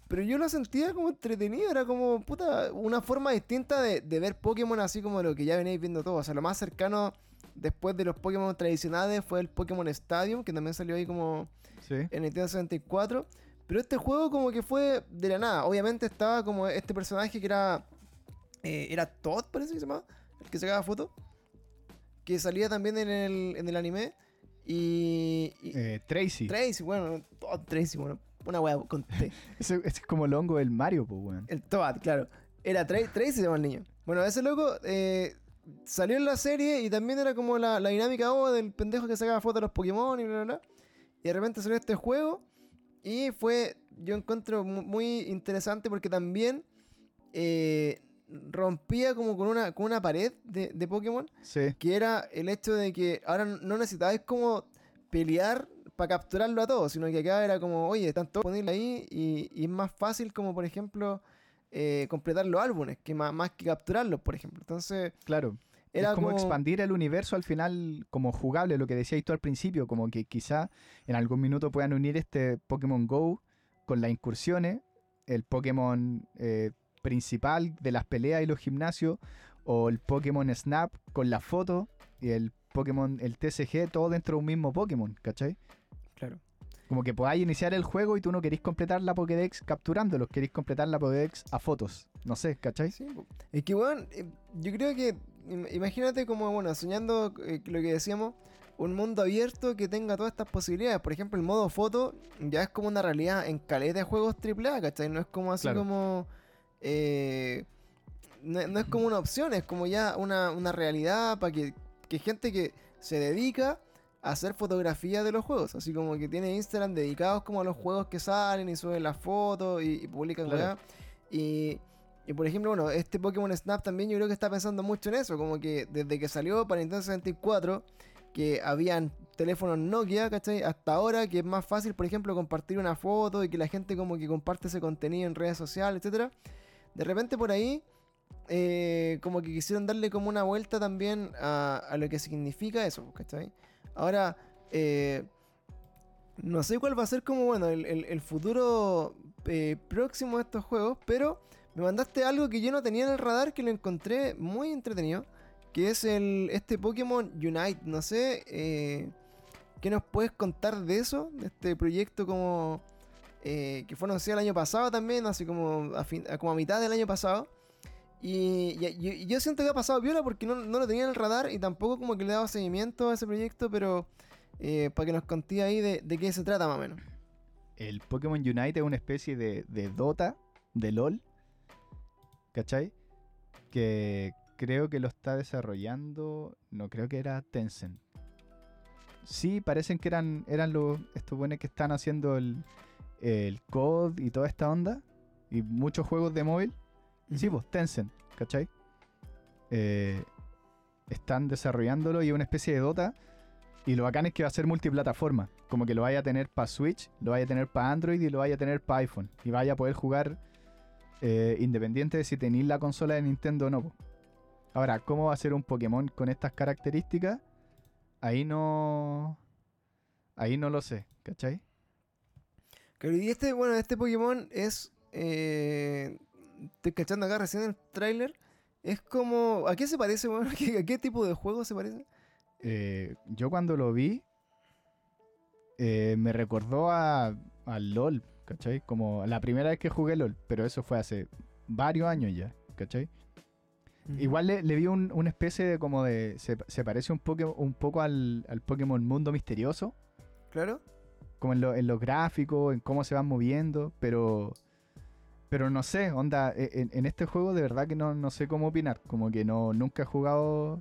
Pero yo lo sentía como entretenido, era como, puta, una forma distinta de, de ver Pokémon así como lo que ya venéis viendo todos. O sea, lo más cercano después de los Pokémon tradicionales fue el Pokémon Stadium, que también salió ahí como Sí. en Nintendo 64. Pero este juego como que fue de la nada. Obviamente estaba como este personaje que era... eh, era Todd, parece que se llamaba. El que sacaba fotos. Que salía también en el, en el anime. Y... y- Eh, Tracy. Tracy, bueno, Todd Tracy, bueno. Una wea con T. Ese, es como el hongo del Mario, pues, weón. El Toad, claro. Era Tra- Tracy se llama el niño. Bueno, ese loco eh, salió en la serie y también era como la, la dinámica oh, del pendejo que sacaba fotos de los Pokémon y bla, bla, bla. Y de repente salió este juego y fue, yo encuentro mu- muy interesante porque también eh, rompía como con una, con una pared de, de Pokémon Sí. que era el hecho de que ahora no necesitabais como pelear para capturarlo a todos, sino que acá era como, oye, están todos disponibles ahí y, y es más fácil como, por ejemplo, eh, completar los álbumes, que más, más que capturarlos, por ejemplo. Entonces, Claro. era es como, expandir el universo al final como jugable, lo que decías tú al principio, como que quizá en algún minuto puedan unir este Pokémon Go con las incursiones, el Pokémon eh, principal de las peleas y los gimnasios, o el Pokémon Snap con la foto y el Pokémon, el TCG, todo dentro de un mismo Pokémon, ¿cachai? Como que podáis iniciar el juego y tú no queréis completar la Pokédex capturándolos, queréis completar la Pokédex a fotos. No sé, ¿cachai? Sí, es que, bueno, yo creo que, im- imagínate como, bueno, soñando eh, lo que decíamos, un mundo abierto que tenga todas estas posibilidades. Por ejemplo, el modo foto ya es como una realidad en caleta de juegos AAA, ¿cachai? No es como así Claro. como... eh, no, no es como una opción, es como ya una, una realidad para que, que gente que se dedica hacer fotografía de los juegos. Así como que tiene Instagram dedicados como a los juegos que salen y suben las fotos y, y publican Claro. Y por ejemplo, bueno, este Pokémon Snap también yo creo que está pensando mucho en eso, como que desde que salió para Nintendo 64, que habían teléfonos Nokia, ¿cachai? Hasta ahora que es más fácil, por ejemplo, compartir una foto y que la gente como que comparte ese contenido en redes sociales, etcétera. De repente por ahí, eh, como que quisieron darle como una vuelta también a, a lo que significa eso, ¿cachai? Ahora, eh, no sé cuál va a ser como, bueno, el, futuro eh, próximo de estos juegos, pero me mandaste algo que yo no tenía en el radar, que lo encontré muy entretenido, que es el este Pokémon Unite. No sé, eh, ¿qué nos puedes contar de eso? De este proyecto como... eh, que fue anunciado el año pasado también, así como a, fin- como a mitad del año pasado. Y, yo siento que ha pasado viola porque no, no lo tenía en el radar y tampoco como que le dado seguimiento a ese proyecto, pero eh, para que nos conté ahí de, de qué se trata más o menos. El Pokémon Unite es una especie de, de Dota, de LOL, ¿cachai? Que creo que lo está desarrollando, no creo que era Tencent. Sí, parecen que eran, eran los, estos buenos que están haciendo el, el COD y toda esta onda, y muchos juegos de móvil. Sí, pues Tencent, ¿cachai? Eh, están desarrollándolo y es una especie de Dota. Y lo bacán es que va a ser multiplataforma. Como que lo vaya a tener para Switch, lo vaya a tener para Android y lo vaya a tener para iPhone. Y vaya a poder jugar eh, independiente de si tenéis la consola de Nintendo o no. po. Ahora, ¿cómo va a ser un Pokémon con estas características? Ahí no. Ahí no lo sé, ¿cachai? Claro, y este, bueno, este Pokémon es. eh, estoy cachando acá recién el tráiler. Es como. ¿A qué se parece, weón? ¿A qué, a qué tipo de juego se parece? Eh, yo cuando lo vi, eh, me recordó a, al LOL, ¿cachai? Como la primera vez que jugué LOL, pero eso fue hace varios años ya, ¿cachai? Igual le, le vi un- una especie de como de... Se, se parece un poco, un poco al, al Pokémon Mundo Misterioso, Claro. como en, lo- en los gráficos, en cómo se van moviendo, pero... Pero no sé, onda, e- en, en este juego de verdad que no, no sé cómo opinar, como que no nunca he jugado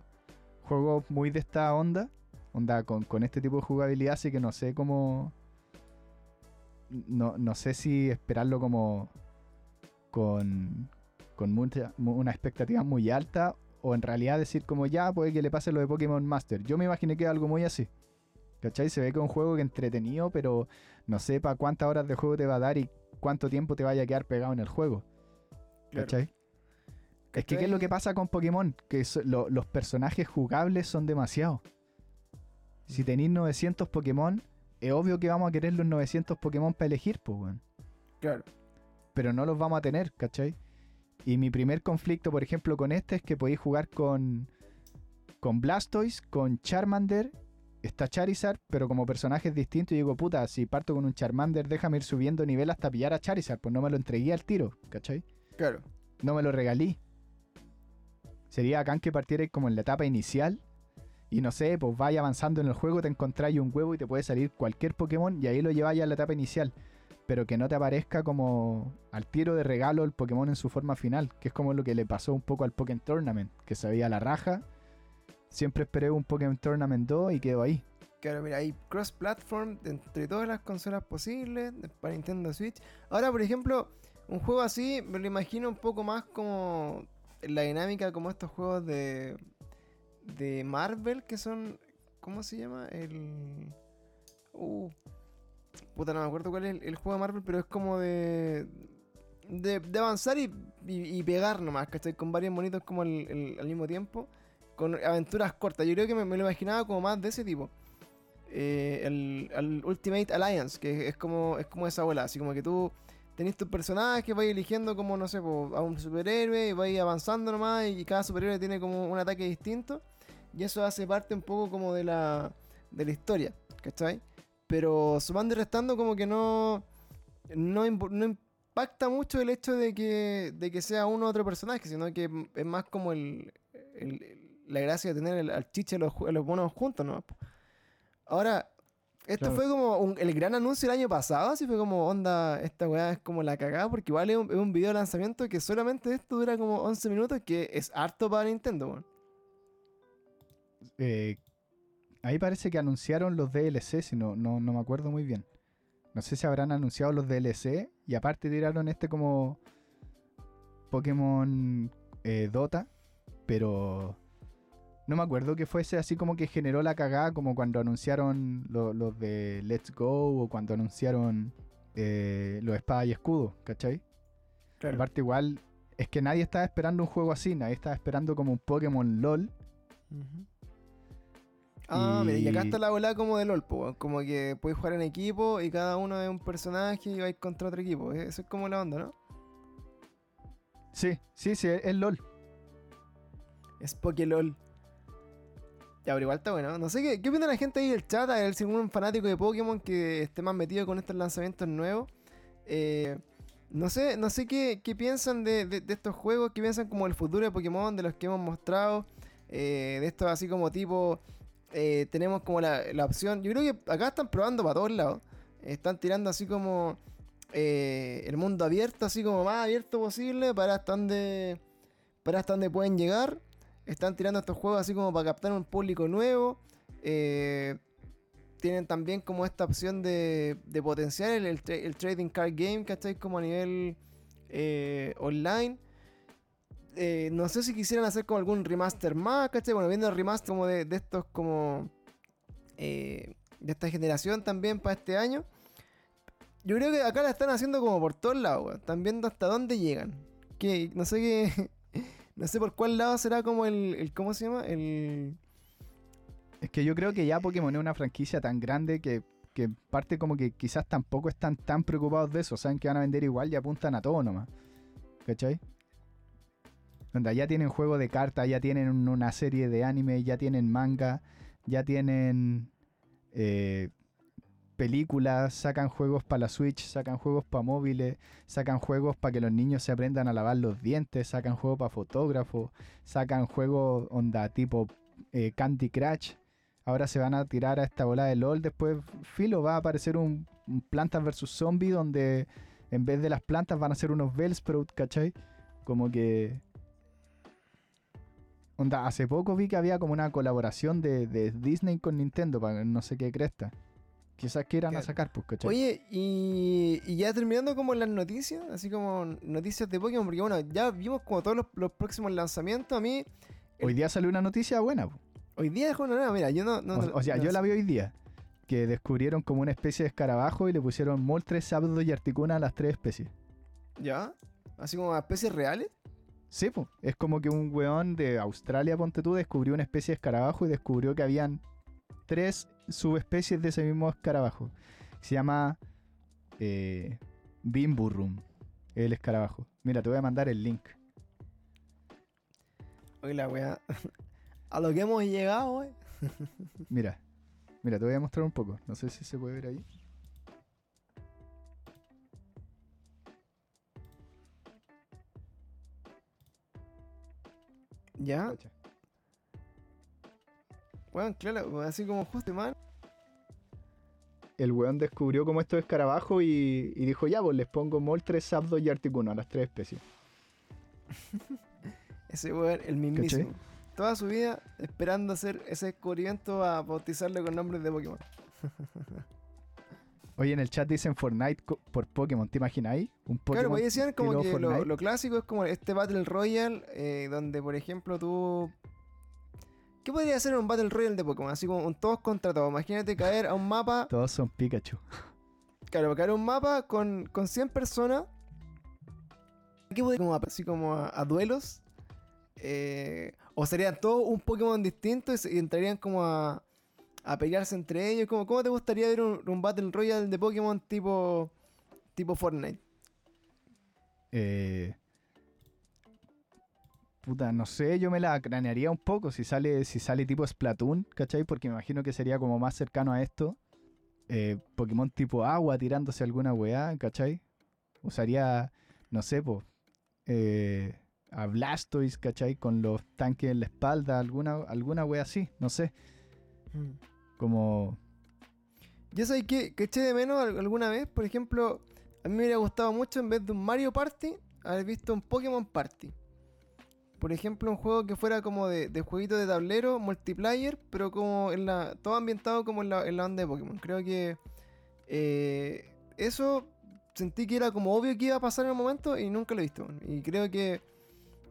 juegos muy de esta onda, onda con, con este tipo de jugabilidad, así que no sé cómo... No, no sé si esperarlo como con, con mucha, mu- una expectativa muy alta o en realidad decir como ya puede que le pase lo de Pokémon Master. Yo me imaginé que era algo muy así. ¿Cachai? Se ve que es un juego que entretenido, pero no sé para cuántas horas de juego te va a dar y cuánto tiempo te vaya a quedar pegado en el juego. Claro. ¿Cachai? Es que ¿qué es lo que pasa con Pokémon? Que so- lo- los personajes jugables son demasiados. Si tenéis 900 Pokémon, es obvio que vamos a querer los 900 Pokémon para elegir, pues, weón Claro. pero no los vamos a tener, ¿cachai? Y mi primer conflicto, por ejemplo, con este es que podéis jugar con, con Blastoise, con Charmander, está Charizard, pero como personajes distintos. Y digo, puta, si parto con un Charmander, déjame ir subiendo nivel hasta pillar a Charizard, pues no me lo entregué al tiro, ¿cachai? Claro. No me lo regalí. Sería acá que partierais como en la etapa inicial. Y no sé, pues vaya avanzando en el juego, te encontráis un huevo y te puede salir cualquier Pokémon y ahí lo lleváis a la etapa inicial. Pero que no te aparezca como al tiro de regalo el Pokémon en su forma final, que es como lo que le pasó un poco al Pokémon Tournament, que se veía la raja. Siempre esperé un Pokémon Tournament 2 y quedó ahí. Claro, mira, hay cross-platform entre todas las consolas posibles para Nintendo Switch. Ahora, por ejemplo, un juego así me lo imagino un poco más como la dinámica como estos juegos de de Marvel que son ¿cómo se llama? El uh, puta no me acuerdo cuál es el, juego de Marvel, pero es como de de, de avanzar y, y- y pegar nomás, ¿cachai? Con varios monitos como el- al mismo tiempo, con aventuras cortas. Yo creo que me, lo imaginaba como más de ese tipo eh, el, al Ultimate Alliance, que es como, es como esa bola, así como que tú tenés tus personajes, vais eligiendo como, no sé, po, a un superhéroe y vais avanzando nomás y cada superhéroe tiene como un ataque distinto y eso hace parte un poco como de la, de la historia, ¿cachai? Pero sumando y restando como que no, no, impacta mucho el hecho de que, de que sea uno u otro personaje, sino que es más como el, el- la gracia de tener el, al chiche a los, a los monos juntos, ¿no? Ahora, esto Claro. fue como un- el gran anuncio el año pasado, así fue como, onda, esta weá es como la cagada, porque igual es un, es un video de lanzamiento que solamente esto dura como 11 minutos, que es harto para Nintendo, weón. Eh, ahí parece que anunciaron los DLC, si no, no, no me acuerdo muy bien. No sé si habrán anunciado los DLC y aparte tiraron este como Pokémon eh, Dota, pero no me acuerdo que fuese así como que generó la cagada como cuando anunciaron lo- los de Let's Go o cuando anunciaron eh, los espadas y escudos, ¿cachai? Claro. Aparte igual es que nadie estaba esperando un juego así, nadie estaba esperando como un Pokémon LOL. Ah, mira, y acá está la bola como de LOL, po, como que podéis jugar en equipo y cada uno es un personaje y vais contra otro equipo. E- Eso es como la onda, ¿no? Sí, sí, sí, es LOL. Es PokéLOL. Ya, pero igual está bueno. No sé qué, qué opina la gente ahí del chat, a ver si algún fanático de Pokémon que esté más metido con estos lanzamientos nuevos. Eh, no sé, no sé qué, qué piensan de, de- estos juegos, qué piensan como el futuro de Pokémon, de los que hemos mostrado. eh, de estos así como tipo. eh, tenemos como la, la opción. Yo creo que acá están probando para todos lados. Están tirando así como. el mundo abierto, así como más abierto posible para hasta donde. Para hasta donde pueden llegar. Están tirando estos juegos así como para captar un público nuevo. Eh, tienen también como esta opción de, potenciar el, el tra- el trading card game, ¿cachai? Como a nivel eh, online. Eh, no sé si quisieran hacer como algún remaster más, ¿cachai? Bueno, viendo el remaster como de, estos como... de esta generación también para este año. Yo creo que acá la están haciendo como por todos lados. Están viendo hasta dónde llegan. Que no sé qué... No sé por cuál lado será como el, el ¿cómo se llama? El Es que yo creo que ya Pokémon es una franquicia tan grande que, que parte como que quizás tampoco están tan preocupados de eso. Saben que van a vender igual y apuntan a todo nomás. ¿Cachai? Onda, ya tienen juego de cartas, ya tienen un- una serie de anime, ya tienen manga, ya tienen eh, películas, sacan juegos para la Switch, sacan juegos para móviles, sacan juegos para que los niños se aprendan a lavar los dientes, sacan juegos para fotógrafos, sacan juegos onda tipo eh, Candy Crush. Ahora se van a tirar a esta bola de LOL. Después, filo, va a aparecer un, Plantas vs Zombie donde en vez de las plantas van a ser unos Bellsprout, ¿cachai? Como que. Onda, hace poco vi que había como una colaboración de, de Disney con Nintendo para no sé qué cresta. Quizás quieran a Claro. sacar, pues, ¿cachai? Oye, y, y ya terminando como las noticias, así como noticias de Pokémon, porque bueno, ya vimos como todos los, los próximos lanzamientos. A mí, Hoy día salió una noticia buena. po. hoy día es una nueva, mira, yo no... no- O, o sea, no yo sé. la vi hoy día. Que descubrieron como una especie de escarabajo y le pusieron Moltres, Sabdo y Articuna a las tres especies. ¿Ya? Así como especies reales. Sí, po. es como que un weón de Australia, ponte tú, descubrió una especie de escarabajo y descubrió que habían tres subespecies de ese mismo escarabajo. Se llama eh, Bimburrum, el escarabajo. Mira, te voy a mandar el link. Oye, la weá. A lo que hemos llegado, eh. Mira, mira, te voy a mostrar un poco. No sé si se puede ver ahí. Ya, Cacha. Weón, claro, así como justo mal. El weón descubrió como estos escarabajos y, y dijo, ya, pues les pongo Moltres, Sabdo y Articuno a las tres especies. Ese weón, el mismísimo. Toda su vida esperando hacer ese descubrimiento a bautizarlo con nombres de Pokémon. Oye, en el chat dicen Fortnite por Pokémon, ¿te imagináis? Un Pokémon Claro, pues ahí decían como que lo clásico es como este Battle Royale, eh, donde por ejemplo tú... ¿Qué podría ser un Battle Royale de Pokémon? Así como un todos contra todos. Imagínate caer a un mapa, Todos son Pikachu. claro, caer a un mapa con, con 100 personas. ¿Qué podría como así como a, a duelos? Eh, o serían todos un Pokémon distinto y entrarían como a, a pelearse entre ellos. Como, ¿Cómo te gustaría ver un, un Battle Royale de Pokémon tipo, tipo Fortnite? Eh, puta, no sé, yo me la cranearía un poco si sale, si sale tipo Splatoon, ¿cachai? Porque me imagino que sería como más cercano a esto. Eh, Pokémon tipo agua tirándose alguna weá, ¿cachai? Usaría, no sé, po, eh, a Blastoise, ¿cachai? Con los tanques en la espalda, alguna, alguna weá así, no sé. Como... Yo sé que, que eché de menos al- alguna vez, por ejemplo, a mí me hubiera gustado mucho en vez de un Mario Party, haber visto un Pokémon Party. Por ejemplo, un juego que fuera como de, jueguito de tablero, multiplayer, pero como en la. todo ambientado como en la, en onda de Pokémon. Creo que eh, eso sentí que era como obvio que iba a pasar en el momento y nunca lo he visto. Y creo que,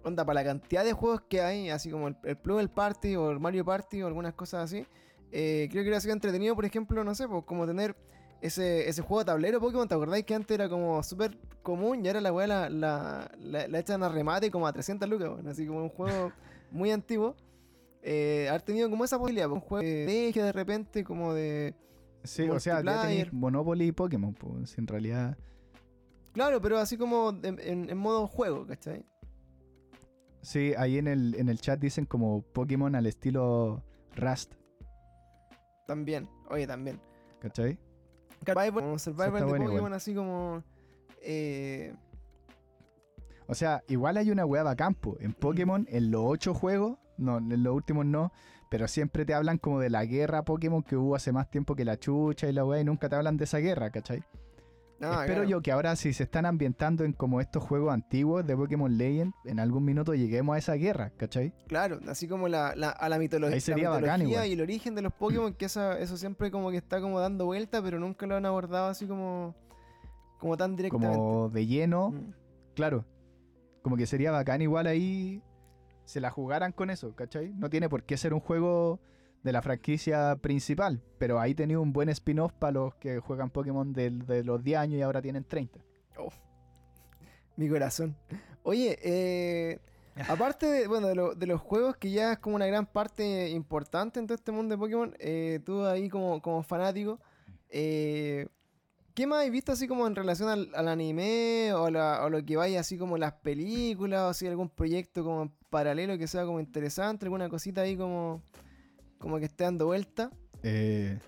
onda, para la cantidad de juegos que hay, así como el, el Plugel Party o el Mario Party o algunas cosas así, eh, creo que hubiera sido entretenido, por ejemplo, no sé, pues como tener ese, ese juego de tablero Pokémon. ¿Te acordáis que antes era como súper común y ahora la weá la, la, la, la echan a remate como a 300 lucas, weón? Así como un juego muy antiguo. Eh, haber tenido como esa posibilidad, pues, un juego de de repente, como de. Sí, o sea, ya tenéis Monopoly y Pokémon, pues, en realidad. Claro, pero así como en, en- en modo juego, ¿cachai? Sí, ahí en el, en el chat dicen como Pokémon al estilo Rust, También, oye, también. ¿cachai? Survivor, como Survivor está de bueno Pokémon, así como. Eh, O sea, igual hay una hueá bacán, po. En Pokémon, en los ocho juegos, no, en los últimos no, pero siempre te hablan como de la guerra Pokémon que hubo hace más tiempo que la chucha y la weá, y nunca te hablan de esa guerra, ¿cachai? Ah, Espero claro. yo que ahora si se están ambientando en como estos juegos antiguos de Pokémon Legend, en algún minuto lleguemos a esa guerra, ¿cachai? Claro, así como la, la- a la, mitolo- Ahí sería la bacán mitología y el origen de los Pokémon, que esa- eso siempre como que está como dando vuelta, pero nunca lo han abordado así como, como tan directamente. Como de lleno, Mm. claro. Como que sería bacán igual ahí se la jugaran con eso, ¿cachai? No tiene por qué ser un juego de la franquicia principal, pero ahí tenía un buen spin-off para los que juegan Pokémon del- de, los 10 años y ahora tienen 30. Mi corazón. Oye, eh, aparte de, bueno, de, lo- de los juegos, que ya es como una gran parte importante en todo este mundo de Pokémon, eh, tú ahí como, como fanático, eh, ¿qué más has visto así como en relación al, al anime o, la- o lo que vaya así como las películas o hay algún proyecto como en paralelo que sea como interesante, alguna cosita ahí como, como que esté dando vuelta? Eh,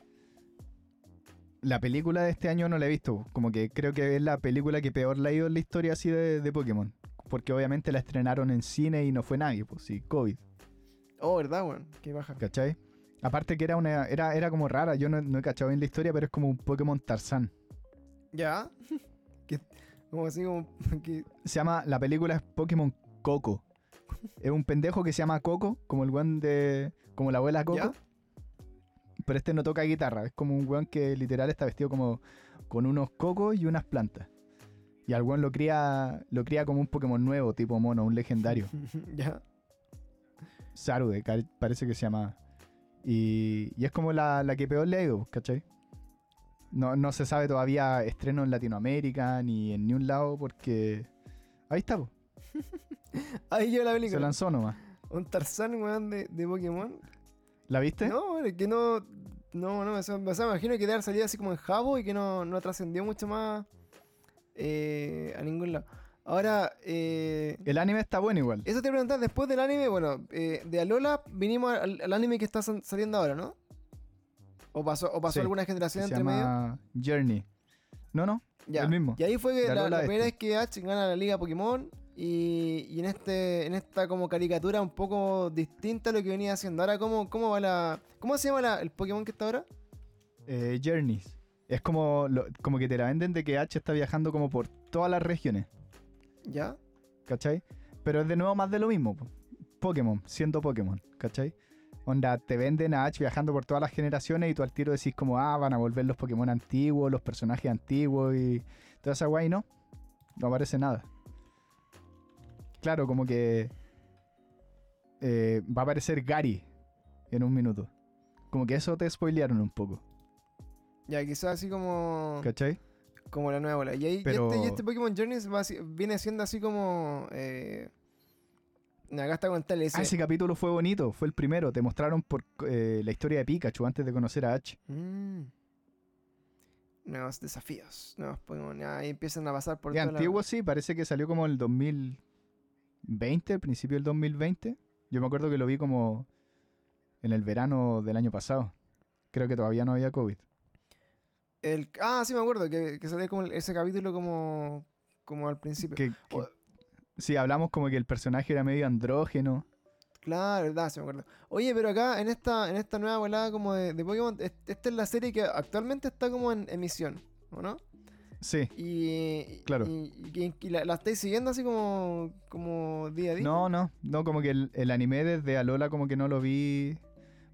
la película de este año no la he visto, como que creo que es la película que peor la ha ido en la historia así de, de Pokémon. Porque obviamente la estrenaron en cine y no fue nadie, pues sí, COVID. Oh, ¿verdad, weón? Qué baja. ¿Cachai? Aparte que era una era, era como rara, yo no, no he cachado bien la historia, pero es como un Pokémon Tarzán. ¿Ya? Que- como así como que... Se llama, la película es Pokémon Coco. Es un pendejo que se llama Coco, como el weón de. Como la abuela Coco. ¿Ya? Pero este no toca guitarra, es como un weón que literal está vestido como con unos cocos y unas plantas. Y al weón lo cría, lo cría como un Pokémon nuevo, tipo mono, un legendario. ¿Ya? Sarude, parece que se llama. Y, y es como la, la que peor le ha ido, ¿cachai? No, no se sabe todavía estreno en Latinoamérica ni en ni un lado porque... Ahí está, po, Ahí yo la se película. lanzó nomás. Un Tarzán, weón, de, de Pokémon. ¿La viste? No, es que no. No, no, o sea, me imagino que debe haber salido así como en Jabo y que no, no trascendió mucho más eh, a ningún lado. Ahora, eh, El anime está bueno igual. eso te preguntas, después del anime, bueno, eh, de Alola vinimos al, al anime que está saliendo ahora, ¿no? ¿O pasó, o pasó Sí, alguna generación entre medio? Journey. No, no, Ya. el mismo. Y ahí fue que la, la este. primera vez que Ash gana la liga Pokémon y, y en este en esta como caricatura un poco distinta a lo que venía haciendo. Ahora, ¿cómo, cómo va la... ¿Cómo se llama la- el Pokémon que está ahora? Eh, Journeys. Es como, lo- como que te la venden de que H está viajando como por todas las regiones, ¿Ya? ¿cachai? Pero es de nuevo más de lo mismo. po. Pokémon, siendo Pokémon, ¿cachai? Onda, te venden a H viajando por todas las generaciones y tú al tiro decís como, ah, van a volver los Pokémon antiguos, los personajes antiguos y toda esa guay, ¿no? No aparece nada. Claro, como que eh, va a aparecer Gary en un minuto. Como que eso te spoilearon un poco, Ya, quizás así como, ¿cachai? como la nueva bola. Y, ahí, y Pero- este, y este Pokémon Journeys va viene siendo así como... Eh, acá está con el Ah, ese capítulo fue bonito, fue el primero. Te mostraron por eh, la historia de Pikachu antes de conocer a Ash. Mm. Nuevos desafíos, nuevos Pokémon. Ahí empiezan a pasar por De la- antiguo sí, parece que salió como el 2020, al principio del 2020. Yo me acuerdo que lo vi como en el verano del año pasado. Creo que todavía no había COVID. El, ah, sí me acuerdo, que, que salía como el- ese capítulo como, como al principio. Que, que- O- sí, hablamos como que el personaje era medio andrógeno. Claro, verdad, sí me acuerdo. Oye, pero acá en esta, en esta nueva volada como de, de Pokémon, es- esta es la serie que actualmente está como en emisión, ¿o no? Sí. Y, Claro. y, y- y la, la estáis siguiendo así como, como día a día. No, no, no, como que el, el anime desde Alola como que no lo vi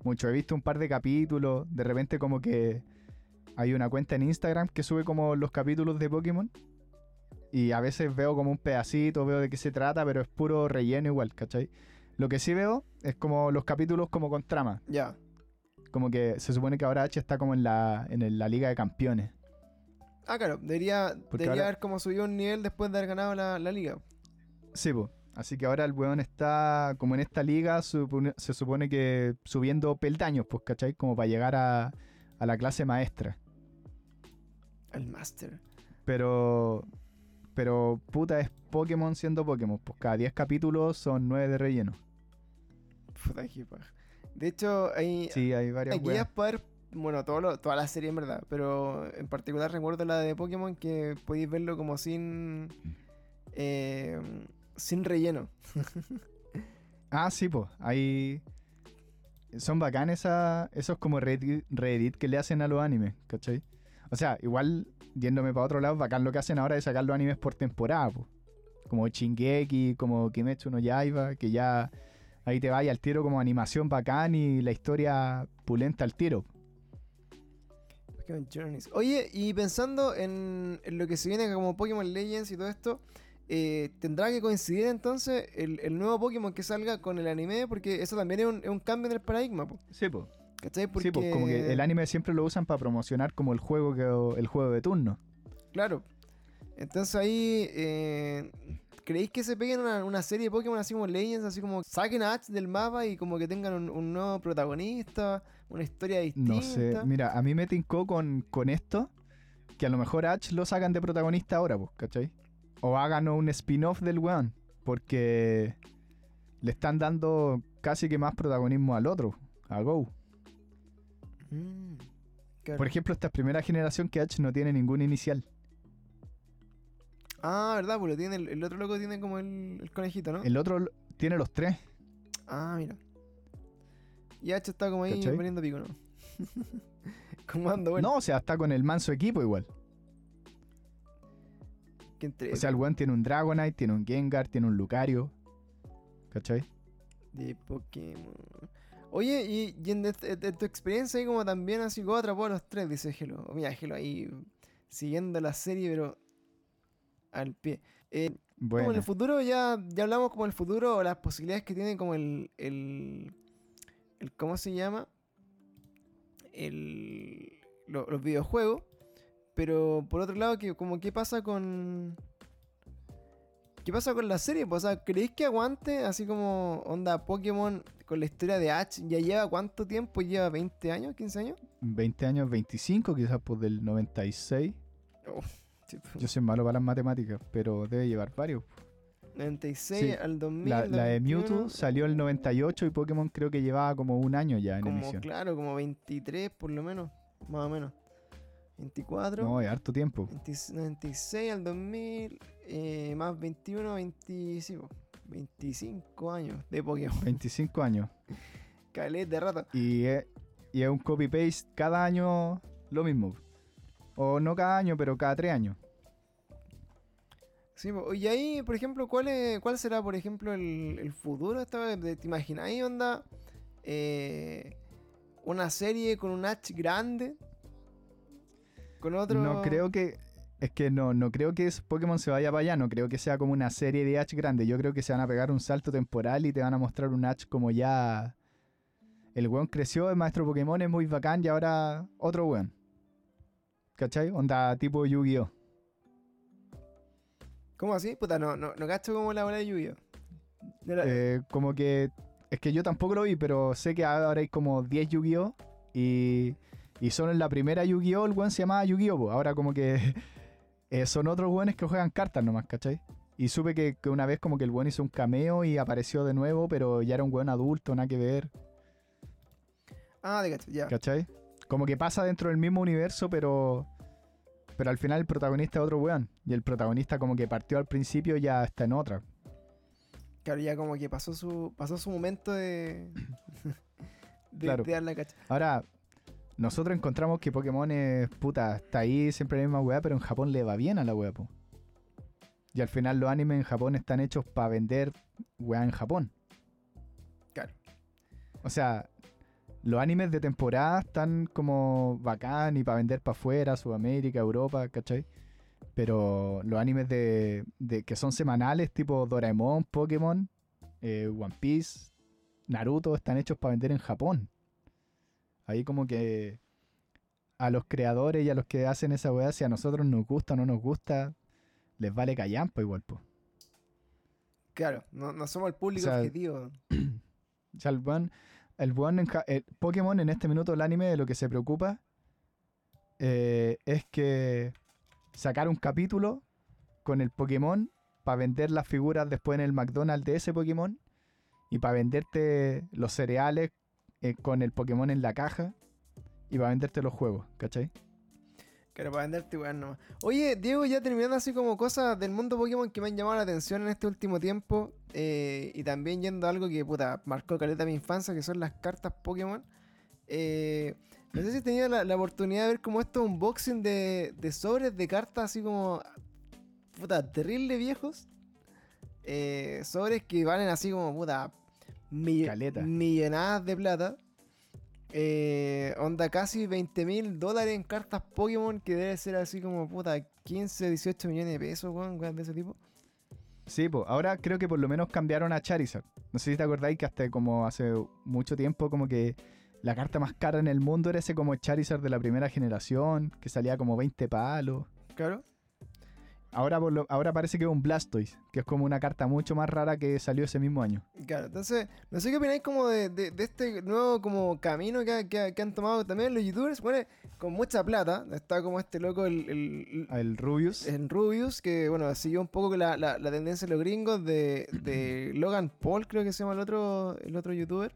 mucho. He visto un par de capítulos, de repente como que hay una cuenta en Instagram que sube como los capítulos de Pokémon Y a veces veo como un pedacito, veo de qué se trata, pero es puro relleno igual, ¿cachai? Lo que sí veo es como los capítulos como con trama. Ya. Como que se supone que ahora H está como en la, en la Liga de Campeones. Ah, claro, debería, debería ahora- haber como subido un nivel después de haber ganado la, la liga. Sí, pues. Así que ahora el weón está como en esta liga, supone- se supone que subiendo peldaños, pues, ¿cachai? Como para llegar a, a la clase maestra. El Master. Pero, pero puta, es Pokémon siendo Pokémon. Pues cada 10 capítulos son 9 de relleno. Puta que. De hecho, hay, Sí, hay varias hay guías para bueno, todo lo- toda la serie en verdad, pero en particular recuerdo la de Pokémon que podéis verlo como sin eh, sin relleno. Ah, sí, pues. Hay. Son bacanes esos como reedit, que le hacen a los animes, ¿cachai? O sea, igual, yéndome para otro lado, bacán lo que hacen ahora es sacar los animes por temporada. Como Shingeki, como Kimetsu no Yaiba, que ya ahí te vaya al tiro como animación bacán y la historia pulenta al tiro. Pokémon Journeys. Oye, y pensando en, en lo que se viene como Pokémon Legends y todo esto, eh, ¿tendrá que coincidir entonces el, el nuevo Pokémon que salga con el anime? Porque eso también es un, es un cambio en el paradigma, po, Sí, pues. ¿cachai? Porque, Sí, pues como que el anime siempre lo usan para promocionar como el juego que el juego de turno. Claro. Entonces ahí, eh, ¿creéis que se peguen una, una serie de Pokémon así como Legends, así como saquen a Ash del mapa y como que tengan un, un nuevo protagonista, una historia distinta? No sé, mira, a mí me tincó con, con esto que a lo mejor a Ash lo sacan de protagonista ahora, pues, ¿cachai? O hagan un spin-off del weón, porque le están dando casi que más protagonismo al otro, a Go. Mm, claro. Por ejemplo, esta primera generación que Ash no tiene ningún inicial. Ah, ¿verdad? Pues lo tiene, el, el otro loco tiene como el, el conejito, ¿no? El otro tiene los tres. Ah, mira. Y H está como ahí ¿Cachai? poniendo pico, ¿no? como dando vueltas. No, o sea, está con el manso equipo igual. O sea, el weón tiene un Dragonite, tiene un Gengar, tiene un Lucario. ¿Cachai? de Pokémon. Oye, y, y en, de- de tu experiencia ahí como también así como atrapó a los tres, dice Gelo. Mira, Gelo ahí siguiendo la serie, pero al pie. Eh, como en Bueno, el futuro ya, ya hablamos como el futuro o las posibilidades que tiene como el, el, el ¿cómo se llama? El, lo- los videojuegos. Pero por otro lado, que como qué pasa con... ¿Qué pasa con la serie? Pues, o sea, ¿creéis que aguante así como onda Pokémon con la historia de Ash? ¿Ya lleva cuánto tiempo? ¿Lleva 20 años? ¿15 años? 20 años, 25 quizás, pues del 96. Sí, pues, Yo soy malo para las matemáticas, pero debe llevar varios. 96 Sí, al 2000. La, la de 2021, Mewtwo salió el 98 y Pokémon creo que llevaba como un año ya en como, emisión. claro, como 23 por lo menos, más o menos. 24, No, es harto tiempo. 20 96 al 2000, eh, más 21, 25, 25 años de Pokémon. 25 años. Caleta de rato. Y es, y es un copy-paste cada año lo mismo. O no cada año, pero cada tres años. Y ahí, por ejemplo, ¿cuál, es, cuál será, por ejemplo, el, el futuro esta vez? ¿Te imagináis, onda? Eh, una serie con un Ash grande. Con otro. No creo que. Es que no, no creo que Pokémon se vaya para allá, no creo que sea como una serie de Ash grande. Yo creo que se van a pegar un salto temporal y te van a mostrar un Ash como ya. El weón creció, es maestro Pokémon, es muy bacán y ahora otro weón. ¿Cachai? Onda tipo Yu-Gi-Oh! ¿Cómo así? Puta, no, no, no cacho como la bola de lluvia. De la- Eh, como que. Es que yo tampoco lo vi, pero sé que ahora hay como 10 Yu-Gi-Oh! Y, y solo en la primera Yu-Gi-Oh! el weón se llamaba Yu-Gi-Oh! Ahora como que eh, son otros weones que juegan cartas nomás, ¿cachai? Y supe que, que una vez como que el weón hizo un cameo y apareció de nuevo, pero ya era un weón adulto, nada que ver, Ah, de cacho, ya. ¿cachai? Como que pasa dentro del mismo universo, pero. Pero al final el protagonista es otro weón. Y el protagonista como que partió al principio ya está en otra. Claro, ya como que pasó su, pasó su momento de. de, Claro. de dar la cacha. Ahora, nosotros encontramos que Pokémon es puta, está ahí siempre la misma weá, pero en Japón le va bien a la weá, po. Y al final los animes en Japón están hechos para vender weá en Japón. Claro. O sea, los animes de temporada están como bacán y para vender para afuera, Sudamérica, Europa, ¿cachai? Pero los animes de, de- que son semanales, tipo Doraemon, Pokémon, eh, One Piece, Naruto, están hechos para vender en Japón. Ahí como que a los creadores y a los que hacen esa weá, si a nosotros nos gusta o no nos gusta, les vale callampa igual, po. Claro, no, no somos el público O sea, objetivo. Sea, el el weón en el Pokémon en este minuto del anime de lo que se preocupa eh, es que sacar un capítulo con el Pokémon para vender las figuras después en el McDonald's de ese Pokémon y para venderte los cereales eh, con el Pokémon en la caja y para venderte los juegos, ¿cachai? Claro, para venderte weón nomás. Oye, Diego, ya terminando así como cosas del mundo Pokémon que me han llamado la atención en este último tiempo. eh, y también yendo a algo que puta marcó caleta mi infancia, que son las cartas Pokémon. eh, no sé si he tenido la, la oportunidad de ver como estos unboxing de, de sobres de cartas así como. Puta, terrible viejos. eh, sobres que valen así como puta. mill- Caleta. millonadas de plata. Eh, onda casi 20 mil dólares en cartas Pokémon, que debe ser así como puta 15, 18 millones de pesos, weón, weón, de ese tipo. Sí, pues ahora creo que por lo menos cambiaron a Charizard. No sé si te acordáis que hasta como hace mucho tiempo como que la carta más cara en el mundo era ese como Charizard de la primera generación, que salía como 20 palos. Claro. Ahora, por lo- ahora parece que es un Blastoise, que es como una carta mucho más rara que salió ese mismo año. Claro, entonces, no sé qué opináis como de, de- de este nuevo como camino que, que que han tomado también los youtubers, bueno, con mucha plata. Está como este loco, el, el- El Rubius. en Rubius, que bueno, siguió un poco la, la- la tendencia de los gringos de, de Logan Paul, creo que se llama el otro, el otro youtuber.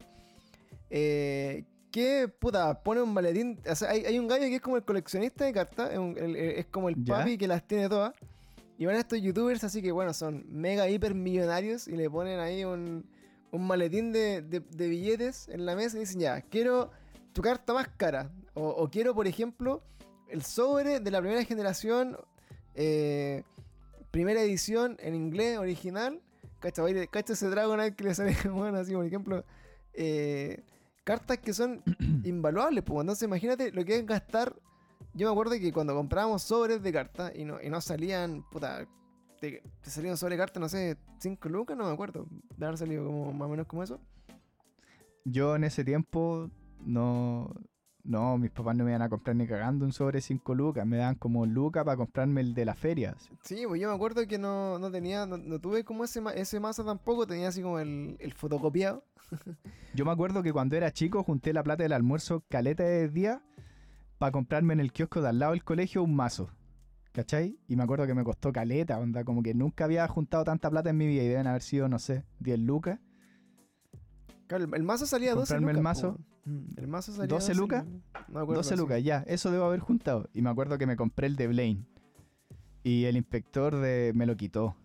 Eh, que puta, pone un maletín. O sea, hay, hay un gallo que es como el coleccionista de cartas, es, un- el- el- es como el ¿Ya? papi que las tiene todas. Y van estos youtubers así que bueno, son mega hiper millonarios y le ponen ahí un, un maletín de, de- billetes en la mesa y dicen ya, quiero tu carta más cara. O, quiero, por ejemplo, el sobre de la primera generación, eh, primera edición en inglés original. Cacha, a cacha ese Dragonite que le sale, bueno, así por ejemplo. eh, cartas que son invaluables, pues. Entonces imagínate lo que es gastar. Yo me acuerdo que cuando comprábamos sobres de cartas y no, y no salían, puta, te, te salían sobre cartas, no sé, 5 lucas, no me acuerdo. De haber salido como más o menos como eso. Yo en ese tiempo no. No, mis papás no me iban a comprar ni cagando un sobre 5 lucas. Me daban como lucas para comprarme el de la feria. así. Sí, pues yo me acuerdo que no, no tenía, no, no tuve como ese, ese mazo tampoco, tenía así como el, el fotocopiado. Yo me acuerdo que cuando era chico junté la plata del almuerzo caleta de día para comprarme en el kiosco de al lado del colegio un mazo. ¿Cachai? Y me acuerdo que me costó caleta, onda, como que nunca había juntado tanta plata en mi vida y deben haber sido, no sé, 10 lucas. Claro, el, el mazo salía 12 ¿Comprarme lucas. el mazo? po. El mazo salía 12 lucas? No me acuerdo, 12 sí. lucas, ya, eso debo haber juntado. Y me acuerdo que me compré el de Blaine. Y el inspector de me lo quitó.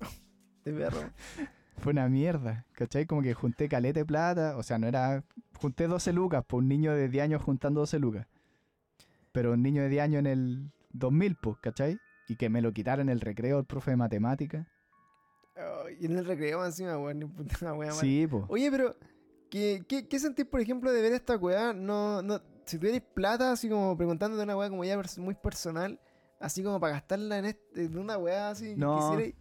De perro. Fue una mierda, ¿cachai? Como que junté caleta de plata, o sea, no era... Junté 12 lucas, por un niño de 10 años juntando 12 lucas. Pero un niño de 10 años en el 2000, pues, ¿cachai? Y que me lo quitara en el recreo el profe de matemática. Y en el recreo encima, weón, ni puta mala. Sí, pues. Oye, pero, ¿qué, qué, qué sentís, por ejemplo, de ver esta weá? No, no, si tuvierais plata, así como preguntándote una weá como ya muy personal, así como para gastarla en, este, en una weá así No. quisierais,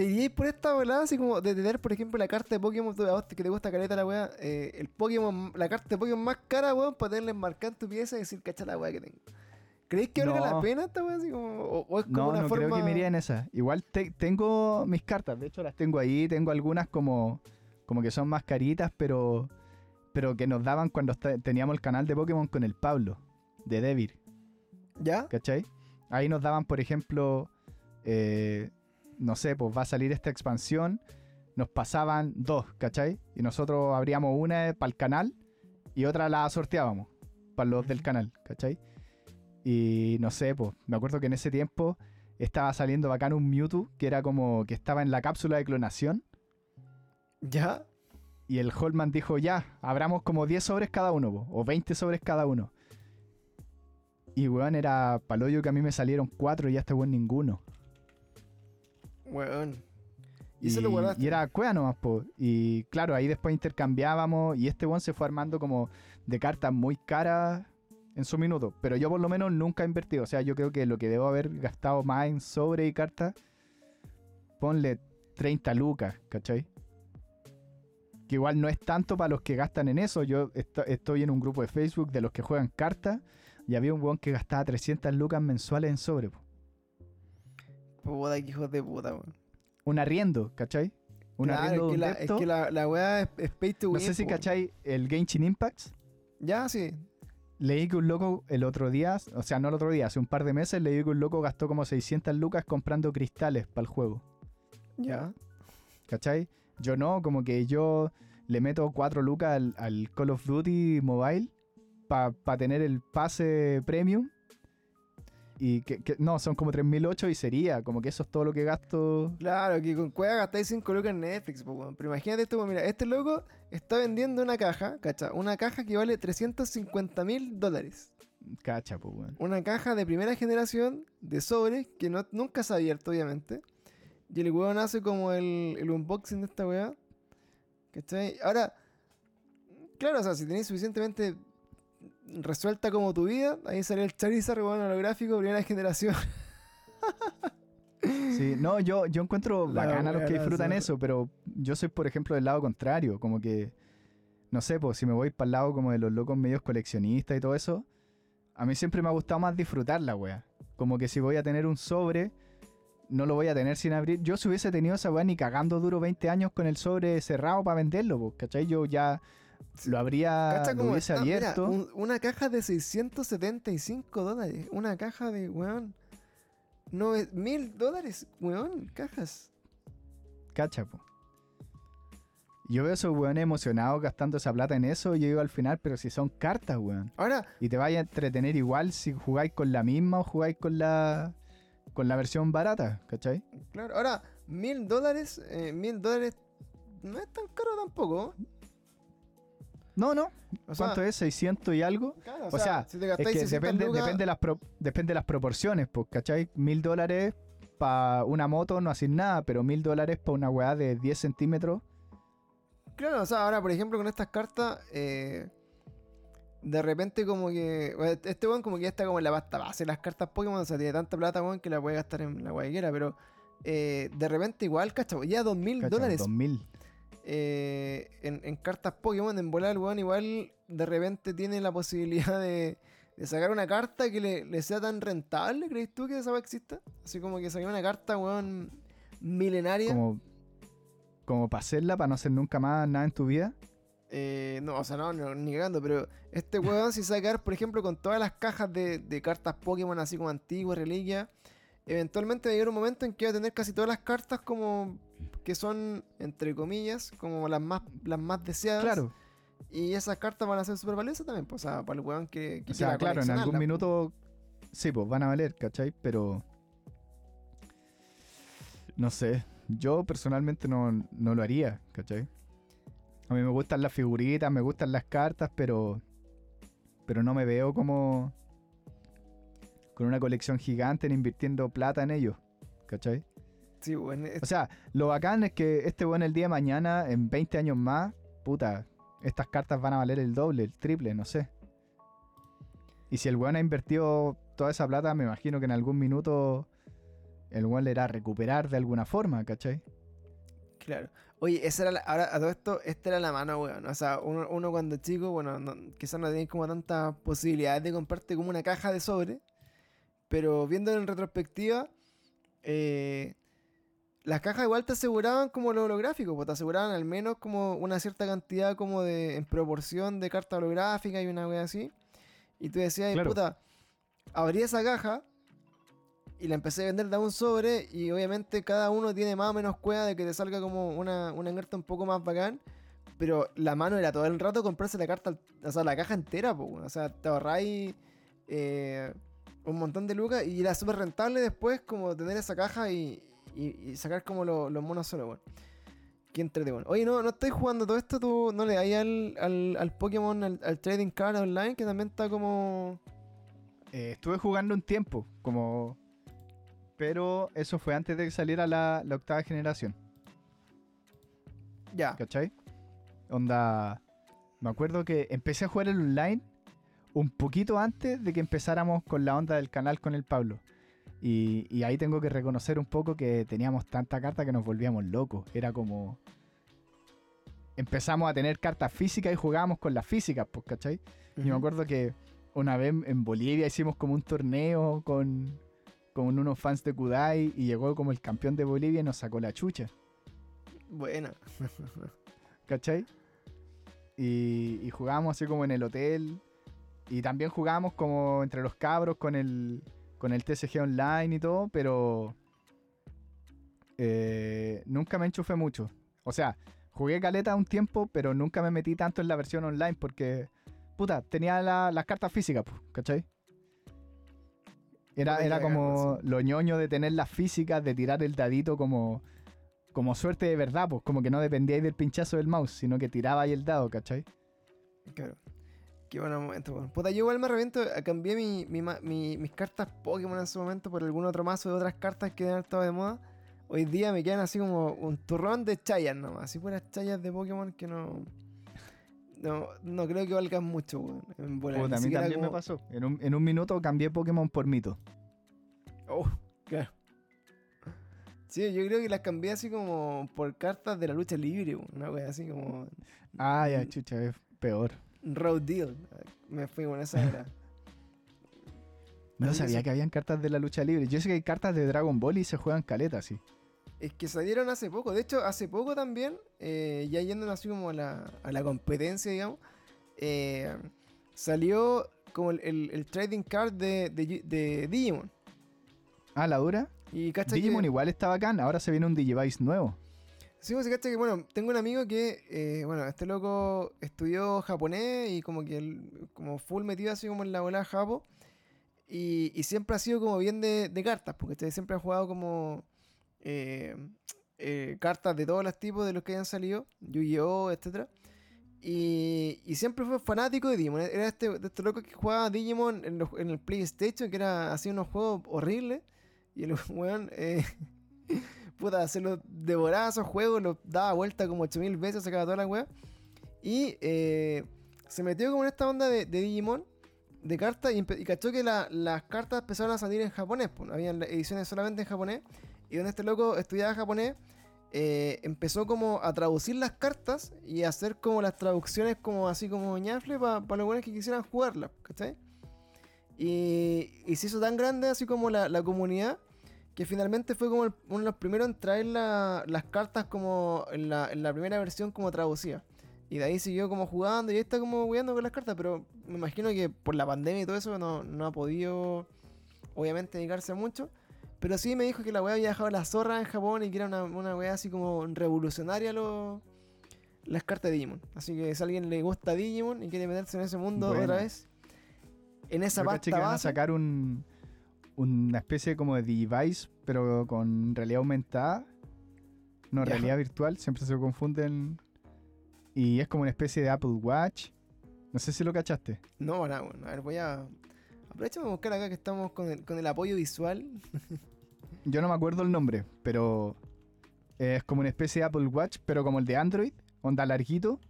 ¿Te por esta volada así como de tener, por ejemplo, la carta de Pokémon, que te gusta caleta la weá, eh, el Pokémon, la carta de Pokémon más cara, weón, para tenerla enmarcada en tu pieza y decir, cacha la weá que tengo? ¿Creéis que valga la No. pena esta weá así como, o, o es como No, una no forma... creo que me iría en esa. Igual te- tengo mis cartas, de hecho las tengo ahí, tengo algunas como, como que son más caritas, pero, pero que nos daban cuando teníamos el canal de Pokémon con el Pablo, de Devir, ¿Ya? ¿cachai? Ahí nos daban, por ejemplo, eh, no sé, pues va a salir esta expansión, nos pasaban dos, ¿cachai? Y nosotros abríamos una para el canal y otra la sorteábamos para los del canal, ¿cachai? Y no sé, pues me acuerdo que en ese tiempo estaba saliendo bacán un Mewtwo que era como que estaba en la cápsula de clonación ¿Ya? y el Holman dijo, ya, abramos como 10 sobres cada uno, po, o 20 sobres cada uno. Y weón, era paloyo que a mí me salieron 4 y a este weón ninguno. Weón. Y, Y eso lo guardaste. y era cueva nomás, po. Y claro, ahí después intercambiábamos y este weón se fue armando como de cartas muy caras en su minuto. Pero yo por lo menos nunca he invertido. O sea, yo creo que lo que debo haber gastado más en sobre y cartas, ponle 30 lucas, ¿cachai? Que igual no es tanto para los que gastan en eso. Yo esto- estoy en un grupo de Facebook de los que juegan cartas y había un weón que gastaba 300 lucas mensuales en sobre. po. Puta, que hijos de puta, weón. Un arriendo, ¿cachai? Un Claro, arriendo de es un que la, es que la, la weá es, es pay to No win, sé si weón. cachai el Genshin Impacts. Ya, sí. Leí que un loco el otro día, o sea, no el otro día, hace un par de meses, leí que un loco gastó como 600 lucas comprando cristales para el juego. Ya. ¿Cachai? Yo no, como que yo le meto 4 lucas al, al Call of Duty Mobile para tener el pase premium. Y que, que- no, son como 3008 y sería, como que eso es todo lo que gasto. Claro, que con cueva gastáis 5 lucas en Netflix, weón. Pero imagínate esto, mira, este loco está vendiendo una caja, ¿cacha? Una caja que vale 350 mil dólares. Cacha, pues, weón. Una caja de primera generación de sobres que no, nunca se ha abierto, obviamente. Y el weón hace como el, el unboxing de esta weá. ¿Cachai? Ahora, claro, o sea, si tenéis suficientemente resuelta como tu vida, ahí sale el Charizard, weón, holográfico, primera generación. Sí, no, yo, yo encuentro La bacán a los que disfrutan eso, pero yo soy, por ejemplo, del lado contrario, como que, no sé, pues si me voy para el lado como de los locos medios coleccionistas y todo eso, a mí siempre me ha gustado más disfrutar la wea. Como que si voy a tener un sobre, no lo voy a tener sin abrir. Yo si hubiese tenido esa wea ni cagando duro 20 años con el sobre cerrado para venderlo, pues, ¿cachai? Yo ya lo habría, ¿Cacha lo hubiese está? Mira, abierto. un- una caja de 675 dólares. Una caja de, weón. No, mil dólares, weón, cajas. Cacha, po. Yo veo a esos weones emocionados gastando esa plata en eso y yo digo al final, pero si son cartas, weón. Ahora, Y te vaya a entretener igual si jugáis con la misma o jugáis con la con la versión barata, ¿cachai? claro, ahora, mil dólares, eh, mil dólares no es tan caro tampoco. No, no. O sea, ¿Cuánto es? ¿600 y algo? claro, O sea, si te Es que 600 depende, lucas- depende, las pro- depende de las proporciones, pues, ¿cachai? Mil dólares para una moto no haces nada, pero mil dólares para una weá de 10 centímetros. Claro, o sea, ahora, por ejemplo, con estas cartas, eh, de repente como que... Este weón como que ya está como en la pasta base las cartas Pokémon, o sea, tiene tanta plata, weón, que la puede gastar en la guayquera, pero... eh, de repente igual, cacho, ya dos mil dólares 2000. Eh, en, en cartas Pokémon, en volar, weón, igual de repente tiene la posibilidad de, de sacar una carta que le, le sea tan rentable, ¿crees tú que esa exista? Así como que saque una carta, weón, milenaria. Como, como para hacerla, para no hacer nunca más nada en tu vida. Eh, no, o sea, no, no, ni cagando, pero este weón si sacar, por ejemplo, con todas las cajas de, de cartas Pokémon así como antiguas, reliquias, eventualmente va a llegar un momento en que va a tener casi todas las cartas como que son, entre comillas, como las más, las más deseadas. Claro. Y esas cartas van a ser súper valiosas también, pues, o sea, para el weón que, que O sea, claro, en algún coleccionarlas, minuto sí, pues van a valer, ¿cachai? Pero no sé, yo personalmente no, no lo haría, ¿cachai? A mí me gustan las figuritas, me gustan las cartas, pero pero no me veo como con una colección gigante en invirtiendo plata en ellos, ¿cachai? Sí, O sea, lo bacán es que este weón el día de mañana, en 20 años más, puta, estas cartas van a valer el doble, el triple, no sé. Y si el weón ha invertido toda esa plata, me imagino que en algún minuto el weón le irá a recuperar de alguna forma, ¿cachai? Claro. Oye, esa era la- ahora a todo esto, esta era la mano, weón. O sea, uno, uno cuando es chico, bueno, no- quizás no tenéis como tantas posibilidades de comprarte como una caja de sobre. Pero viendo en retrospectiva, eh, las cajas igual te aseguraban como lo holográfico, pues te aseguraban al menos como una cierta cantidad como de, en proporción de carta holográfica y una wea así. Y tú decías, Claro. puta, abrí esa caja y la empecé a vender de un sobre y obviamente cada uno tiene más o menos cueva de que te salga como una, una un poco más bacán. Pero la mano era todo el rato comprarse la carta, o sea, la caja entera, po, weón. o sea, te ahorráis eh, un montón de lucas y era súper rentable después como tener esa caja y, y- y sacar como lo- los monos solo, weón. Qué entrete, weón. Oye, no, no estoy jugando todo esto, tú no le das al, al, al Pokémon, al, al Trading Card Online, que también está como... Eh, estuve jugando un tiempo, como... Pero eso fue antes de que saliera la, la octava generación, Ya. ¿cachai? Onda... Me acuerdo que empecé a jugar el online un poquito antes de que empezáramos con la onda del canal con el Pablo. Y, y ahí tengo que reconocer un poco que teníamos tanta carta que nos volvíamos locos. Era como. Empezamos a tener cartas físicas y jugábamos con las físicas, pues, ¿cachai? Y me acuerdo que una vez en Bolivia hicimos como un torneo con, con unos fans de Kudai y llegó como el campeón de Bolivia y nos sacó la chucha, Buena. ¿cachai? Y, y jugábamos así como en el hotel y también jugábamos como entre los cabros con el, con el TCG online y todo, pero eh, nunca me enchufé mucho. O sea, jugué caleta un tiempo, pero nunca me metí tanto en la versión online porque, puta, tenía la- las cartas físicas, pues, ¿cachai? Era, era como sí. lo ñoño de tener las físicas, de tirar el dadito como, como suerte de verdad, pues como que no dependíais del pinchazo del mouse, sino que tirabais el dado, ¿cachai? Claro. Qué buen momento, weón. Puta, yo igual me arrepiento. eh, Cambié mi, mi ma- mi- mis cartas Pokémon en su momento por algún otro mazo de otras cartas que han estado de moda. Hoy día me quedan así como un turrón de chayas nomás. Así puras chayas de Pokémon que no. No, no creo que valgan mucho, weón. En volar. Puta, a mí también me pasó. En un, en un minuto cambié Pokémon por mito. Oh, claro. Sí, yo creo que las cambié así como por cartas de la lucha libre. Una wea así como. Ah, ya, chucha, es peor. Road Deal. Me fui con esa era. No sabía que habían cartas de la lucha libre. Yo sé que hay cartas de Dragon Ball y se juegan caletas, sí. Es que salieron hace poco. De hecho, hace poco también, eh, ya yendo así como a la, a la competencia, digamos, eh, salió como el, el- el trading card de, de, Digimon. Ah, la dura. Y Digimon que, igual está bacán. Ahora se viene un Digivice nuevo. Sí, pues, que, bueno, tengo un amigo que, eh, bueno, este loco estudió japonés y como que él, como full metido así como en la bola japo. Y, y siempre ha sido como bien de, de cartas, porque siempre ha jugado como eh, eh, cartas de todos los tipos de los que hayan salido, Yu-Gi-Oh, etc. Y, y siempre fue fanático de Digimon. Era este, este loco que jugaba Digimon en, los- en el PlayStation, que era así unos juegos horribles. Y el weón, eh, puta, se los devoraba esos juegos, los daba vuelta como 8000 veces, sacaba toda la weá. Y eh, se metió como en esta onda de, de Digimon, de cartas, y, y cachó que la- las cartas empezaron a salir en japonés. Pues, habían ediciones solamente en japonés. Y donde este loco estudiaba japonés, eh, empezó como a traducir las cartas y a hacer como las traducciones como así como ñafle para los buenos que quisieran jugarlas, ¿cachai? Y, y se hizo tan grande así como la, la comunidad que finalmente fue como el- uno de los primeros en traer la- las cartas como en la, en la primera versión como traducida. Y de ahí siguió como jugando y ahí está como jugando con las cartas, pero me imagino que por la pandemia y todo eso no, no ha podido obviamente dedicarse a mucho. Pero sí me dijo que la weá había dejado la zorra en Japón y que era una, una weá así como revolucionaria lo- las cartas de Digimon. Así que si a alguien le gusta Digimon y quiere meterse en ese mundo otra vez, en esa Yo caché pasta que van a sacar un, una especie como de Digivice, pero con realidad aumentada. No, realidad virtual. Siempre se confunden. Y es como una especie de Apple Watch. No sé si lo cachaste. No, nada, bueno. A ver, voy a. Aprovechame a buscar acá que estamos con el, con el apoyo visual. Yo no me acuerdo el nombre, pero es como una especie de Apple Watch, pero como el de Android, onda larguito.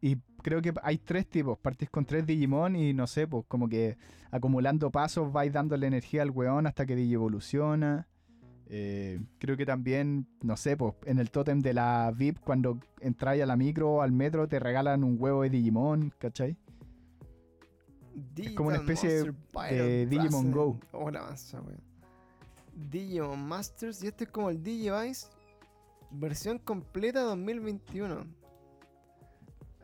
Y creo que hay tres tipos. Partís con tres Digimon y no sé, pues como que acumulando pasos vais dándole energía al weón hasta que Digievoluciona. Eh, creo que también, no sé, pues en el tótem de la VIP, cuando entráis a la micro o al metro, te regalan un huevo de Digimon, ¿cachai? como una Digital especie Monster de Digimon. Go. Oh, la masa, weón. Digimon Masters. Y este es como el Digivice. Versión completa 2021.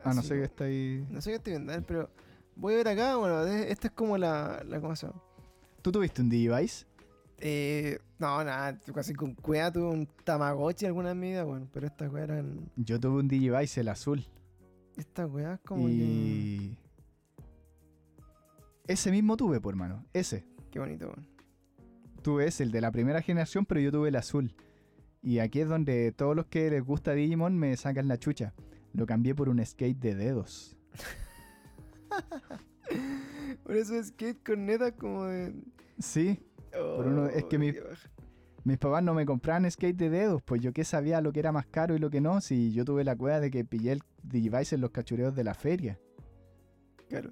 Ah, no sé qué está ahí. No sé qué estoy viendo, a ver, pero voy a ver acá. Bueno, de- esta es como la. la ¿Cómo se llama? ¿Tú tuviste un Digivice? Eh, no, nada, casi con cueva tuve un Tamagotchi alguna en mi vida, bueno, pero estas weas eran. Yo tuve un Digivice, el azul. Estas weas como que. y ese mismo tuve, por hermano. Ese. Qué bonito, weón. Tuve ese, el de la primera generación, pero yo tuve el azul. Y aquí es donde todos los que les gusta Digimon me sacan la chucha. Lo cambié por un skate de dedos. Por eso es skate con neta como de. Sí, Por uno- es que Oh, mi- mis papás no me compraban skate de dedos, pues yo qué sabía lo que era más caro y lo que no, si yo tuve la cueva de que pillé el Digivice en los cachureos de la feria. Claro.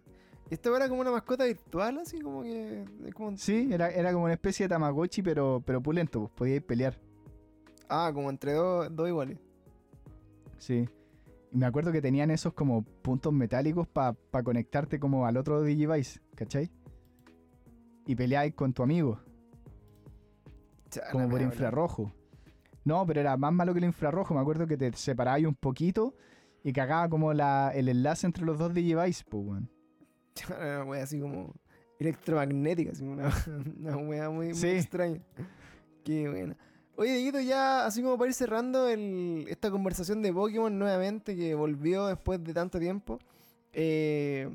Esto era como una mascota virtual, así como que. Sí, era, era como una especie de Tamagotchi, pero, pero pulento, pues podíais pelear. Ah, como entre dos, dos iguales. Sí. Y me acuerdo que tenían esos como puntos metálicos para conectarte como al otro Digivice, ¿cachai? Y peleáis con tu amigo, como por infrarrojo. No, pero era más malo que el infrarrojo. Me acuerdo que te separabas un poquito y cagaba como la, el enlace entre los dos Digivice, pues, weón. Una wea así como electromagnética, así una, una wea muy, muy extraña. Qué buena. Oye, Dieguito, ya así como para ir cerrando el- esta conversación de Pokémon nuevamente que volvió después de tanto tiempo. eh,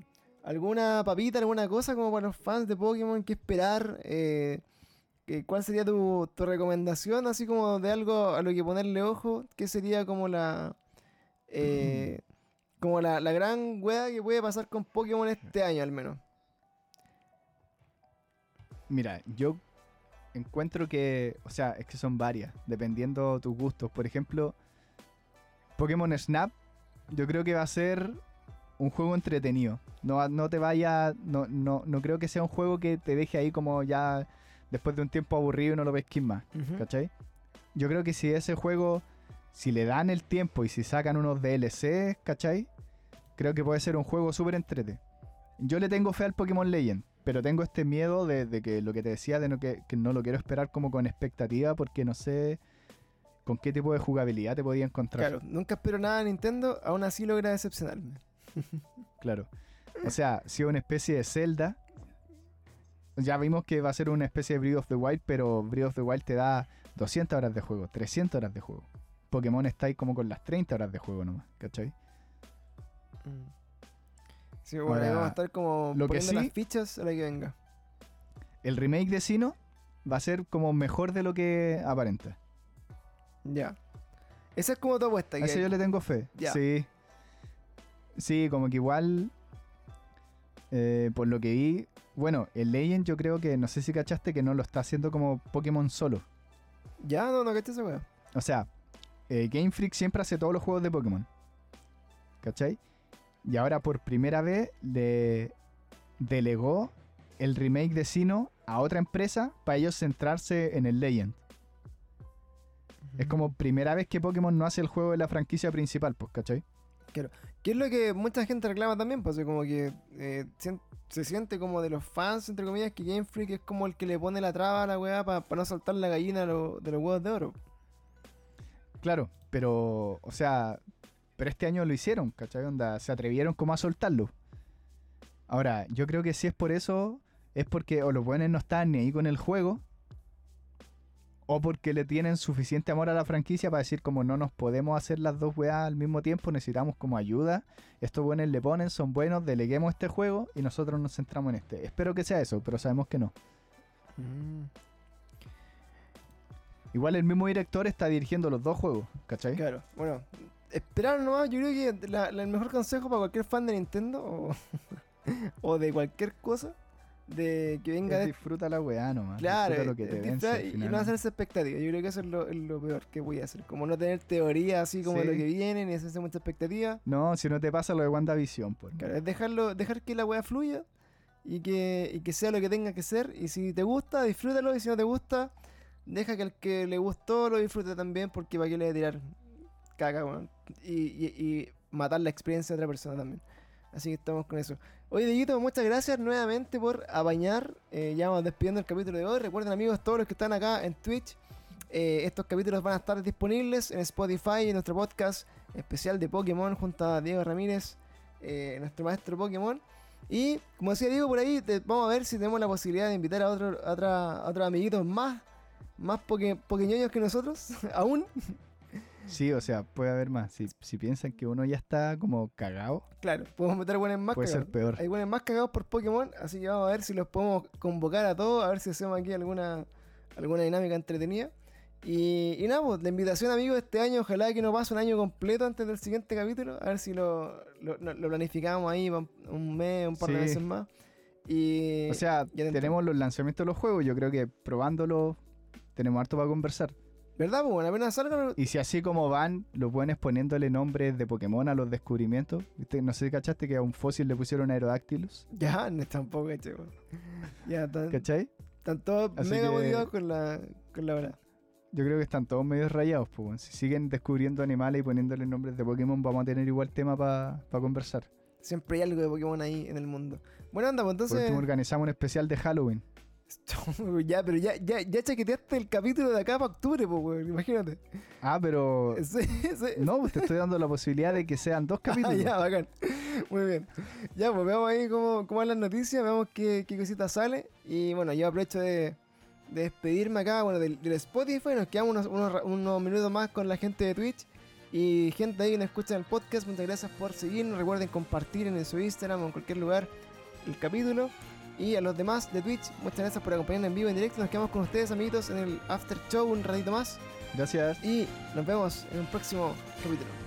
¿Alguna papita, alguna cosa como para los fans de Pokémon? ¿Qué esperar? Eh, que- ¿Cuál sería tu, tu recomendación? Así como de algo a lo que ponerle ojo. ¿Qué sería como la... eh, como la, la gran wea que puede pasar con Pokémon este año al menos? Mira, yo encuentro que, o sea, es que son varias, dependiendo tus gustos. Por ejemplo, Pokémon Snap, yo creo que va a ser un juego entretenido. No, no te vaya, no, no, no creo que sea un juego que te deje ahí como ya después de un tiempo aburrido y no lo pesquís más, ¿cachai? Yo creo que si ese juego, si le dan el tiempo y si sacan unos DLC, ¿cachai? Creo que puede ser un juego súper entrete. Yo le tengo fe al Pokémon Legend, pero tengo este miedo de, de que lo que te decía, de no que, que no lo quiero esperar como con expectativa porque no sé con qué tipo de jugabilidad te podía encontrar. Claro, nunca espero nada de Nintendo, aún así logra decepcionarme. Claro. O sea, si es una especie de Zelda, ya vimos que va a ser una especie de Breath of the Wild, pero Breath of the Wild te da 200 horas de juego, 300 horas de juego. Pokémon está ahí como con las 30 horas de juego nomás, ¿cachai? Sí, bueno, ahí Ahora, vamos a estar como lo que sí- las fichas a la que venga. El remake de Sino va a ser como mejor de lo que aparenta. Ya. Esa es como tu apuesta. A eso yo le tengo fe. Ya. Sí. Sí, como que igual, eh, por lo que vi, bueno, el Legend yo creo que, no sé si cachaste, que no lo está haciendo como Pokémon solo. Ya, no, no, ¿cachai esa weá? O sea, eh, Game Freak siempre hace todos los juegos de Pokémon. ¿Cachai? Y ahora por primera vez le delegó el remake de Sino a otra empresa para ellos centrarse en el Legend. Es como primera vez que Pokémon no hace el juego de la franquicia principal, pues, ¿cachai? Que es lo que mucha gente reclama también, pues, como que eh, se siente como de los fans, entre comillas, que Game Freak es como el que le pone la traba a la weá para no saltar la gallina lo- de los huevos de oro. Claro, pero, o sea, pero este año lo hicieron, ¿cachai? Onda, se atrevieron como a soltarlo. Ahora, yo creo que si es por eso, es porque o los buenos no están ni ahí con el juego, o porque le tienen suficiente amor a la franquicia para decir como no nos podemos hacer las dos weas al mismo tiempo, necesitamos como ayuda. Estos buenos le ponen, son buenos, deleguemos este juego y nosotros nos centramos en este. Espero que sea eso, pero sabemos que no. Igual el mismo director está dirigiendo los dos juegos, ¿cachai? Claro, bueno, esperar nomás, yo creo que la- la- el mejor consejo para cualquier fan de Nintendo o, o de cualquier cosa, de que venga de disfruta la weá nomás. Claro, disfruta lo que te y no hacerse expectativas. Yo creo que eso es lo, es lo peor que voy a hacer. Como no tener teoría así como de lo que viene, ni hacerse mucha expectativa. No, si no te pasa lo de WandaVision, pues. Claro, es dejarlo, dejar que la weá fluya y que, y que sea lo que tenga que ser. Y si te gusta, disfrútalo. Y si no te gusta, deja que el que le gustó lo disfrute también. Porque para qué le voy a tirar caca, weón. Y, y- y matar la experiencia de otra persona también. Así que estamos con eso. Oye, Dieguito, muchas gracias nuevamente por apañar. Eh, ya vamos despidiendo el capítulo de hoy. Recuerden, amigos, todos los que están acá en Twitch, eh, estos capítulos van a estar disponibles en Spotify, en nuestro podcast especial de Pokémon junto a Diego Ramírez, eh, nuestro maestro Pokémon. Y como decía Diego por ahí, vamos a ver si tenemos la posibilidad de invitar a, otro, a, otra- a otros amiguitos más, más poqueñoños que nosotros, aún. Sí, o sea, puede haber más. Si, si piensan que uno ya está como cagado, Claro, podemos meter buenos más puede ser cagados. peor. Hay buenos más cagados por Pokémon, así que vamos a ver si los podemos convocar a todos, a ver si hacemos aquí alguna, alguna dinámica entretenida. Y, y nada, pues, la invitación, amigos, este año, ojalá que no pase un año completo antes del siguiente capítulo, a ver si lo, lo, lo- planificamos ahí un mes, un par de meses más. Y, O sea, tenemos los lanzamientos de los juegos. Yo creo que probándolo tenemos harto para conversar. ¿Verdad? Pues bueno, apenas salga. Y si así como van los buenos poniéndole nombres de Pokémon a los descubrimientos, ¿viste? no sé si cachaste que a un fósil le pusieron Aerodactylus, Ya, no está un poco hecho, weón. Ya, están, ¿cachai? están todos Así mega que- con la, con la hora. Yo creo que están todos medio rayados, pues. weón. Si siguen descubriendo animales y poniéndole nombres de Pokémon, vamos a tener igual tema para conversar. Siempre hay algo de Pokémon ahí en el mundo. Bueno, anda, pues Por entonces. último, organizamos un especial de Halloween. ya, pero ya, ya, ya chaqueteaste el capítulo de acá para octubre, pues, weón. Imagínate. Ah, pero. Sí, sí. No, pues te estoy dando la posibilidad de que sean dos Ah, capítulos. ya, bacán. Muy bien. Ya, pues veamos ahí cómo, cómo van las noticias, veamos qué, qué cosita sale. Y bueno, yo aprovecho de, de despedirme acá, bueno, del, del Spotify. Nos quedamos unos, unos, unos minutos más con la gente de Twitch. Y gente ahí que nos escucha en el podcast, muchas gracias por seguirnos. Recuerden compartir en su Instagram o en cualquier lugar el capítulo. Y a los demás de Twitch, muchas gracias por acompañarnos en vivo, en directo. Nos quedamos con ustedes, amiguitos, en el After Show un ratito más. Gracias. Y nos vemos en un próximo capítulo.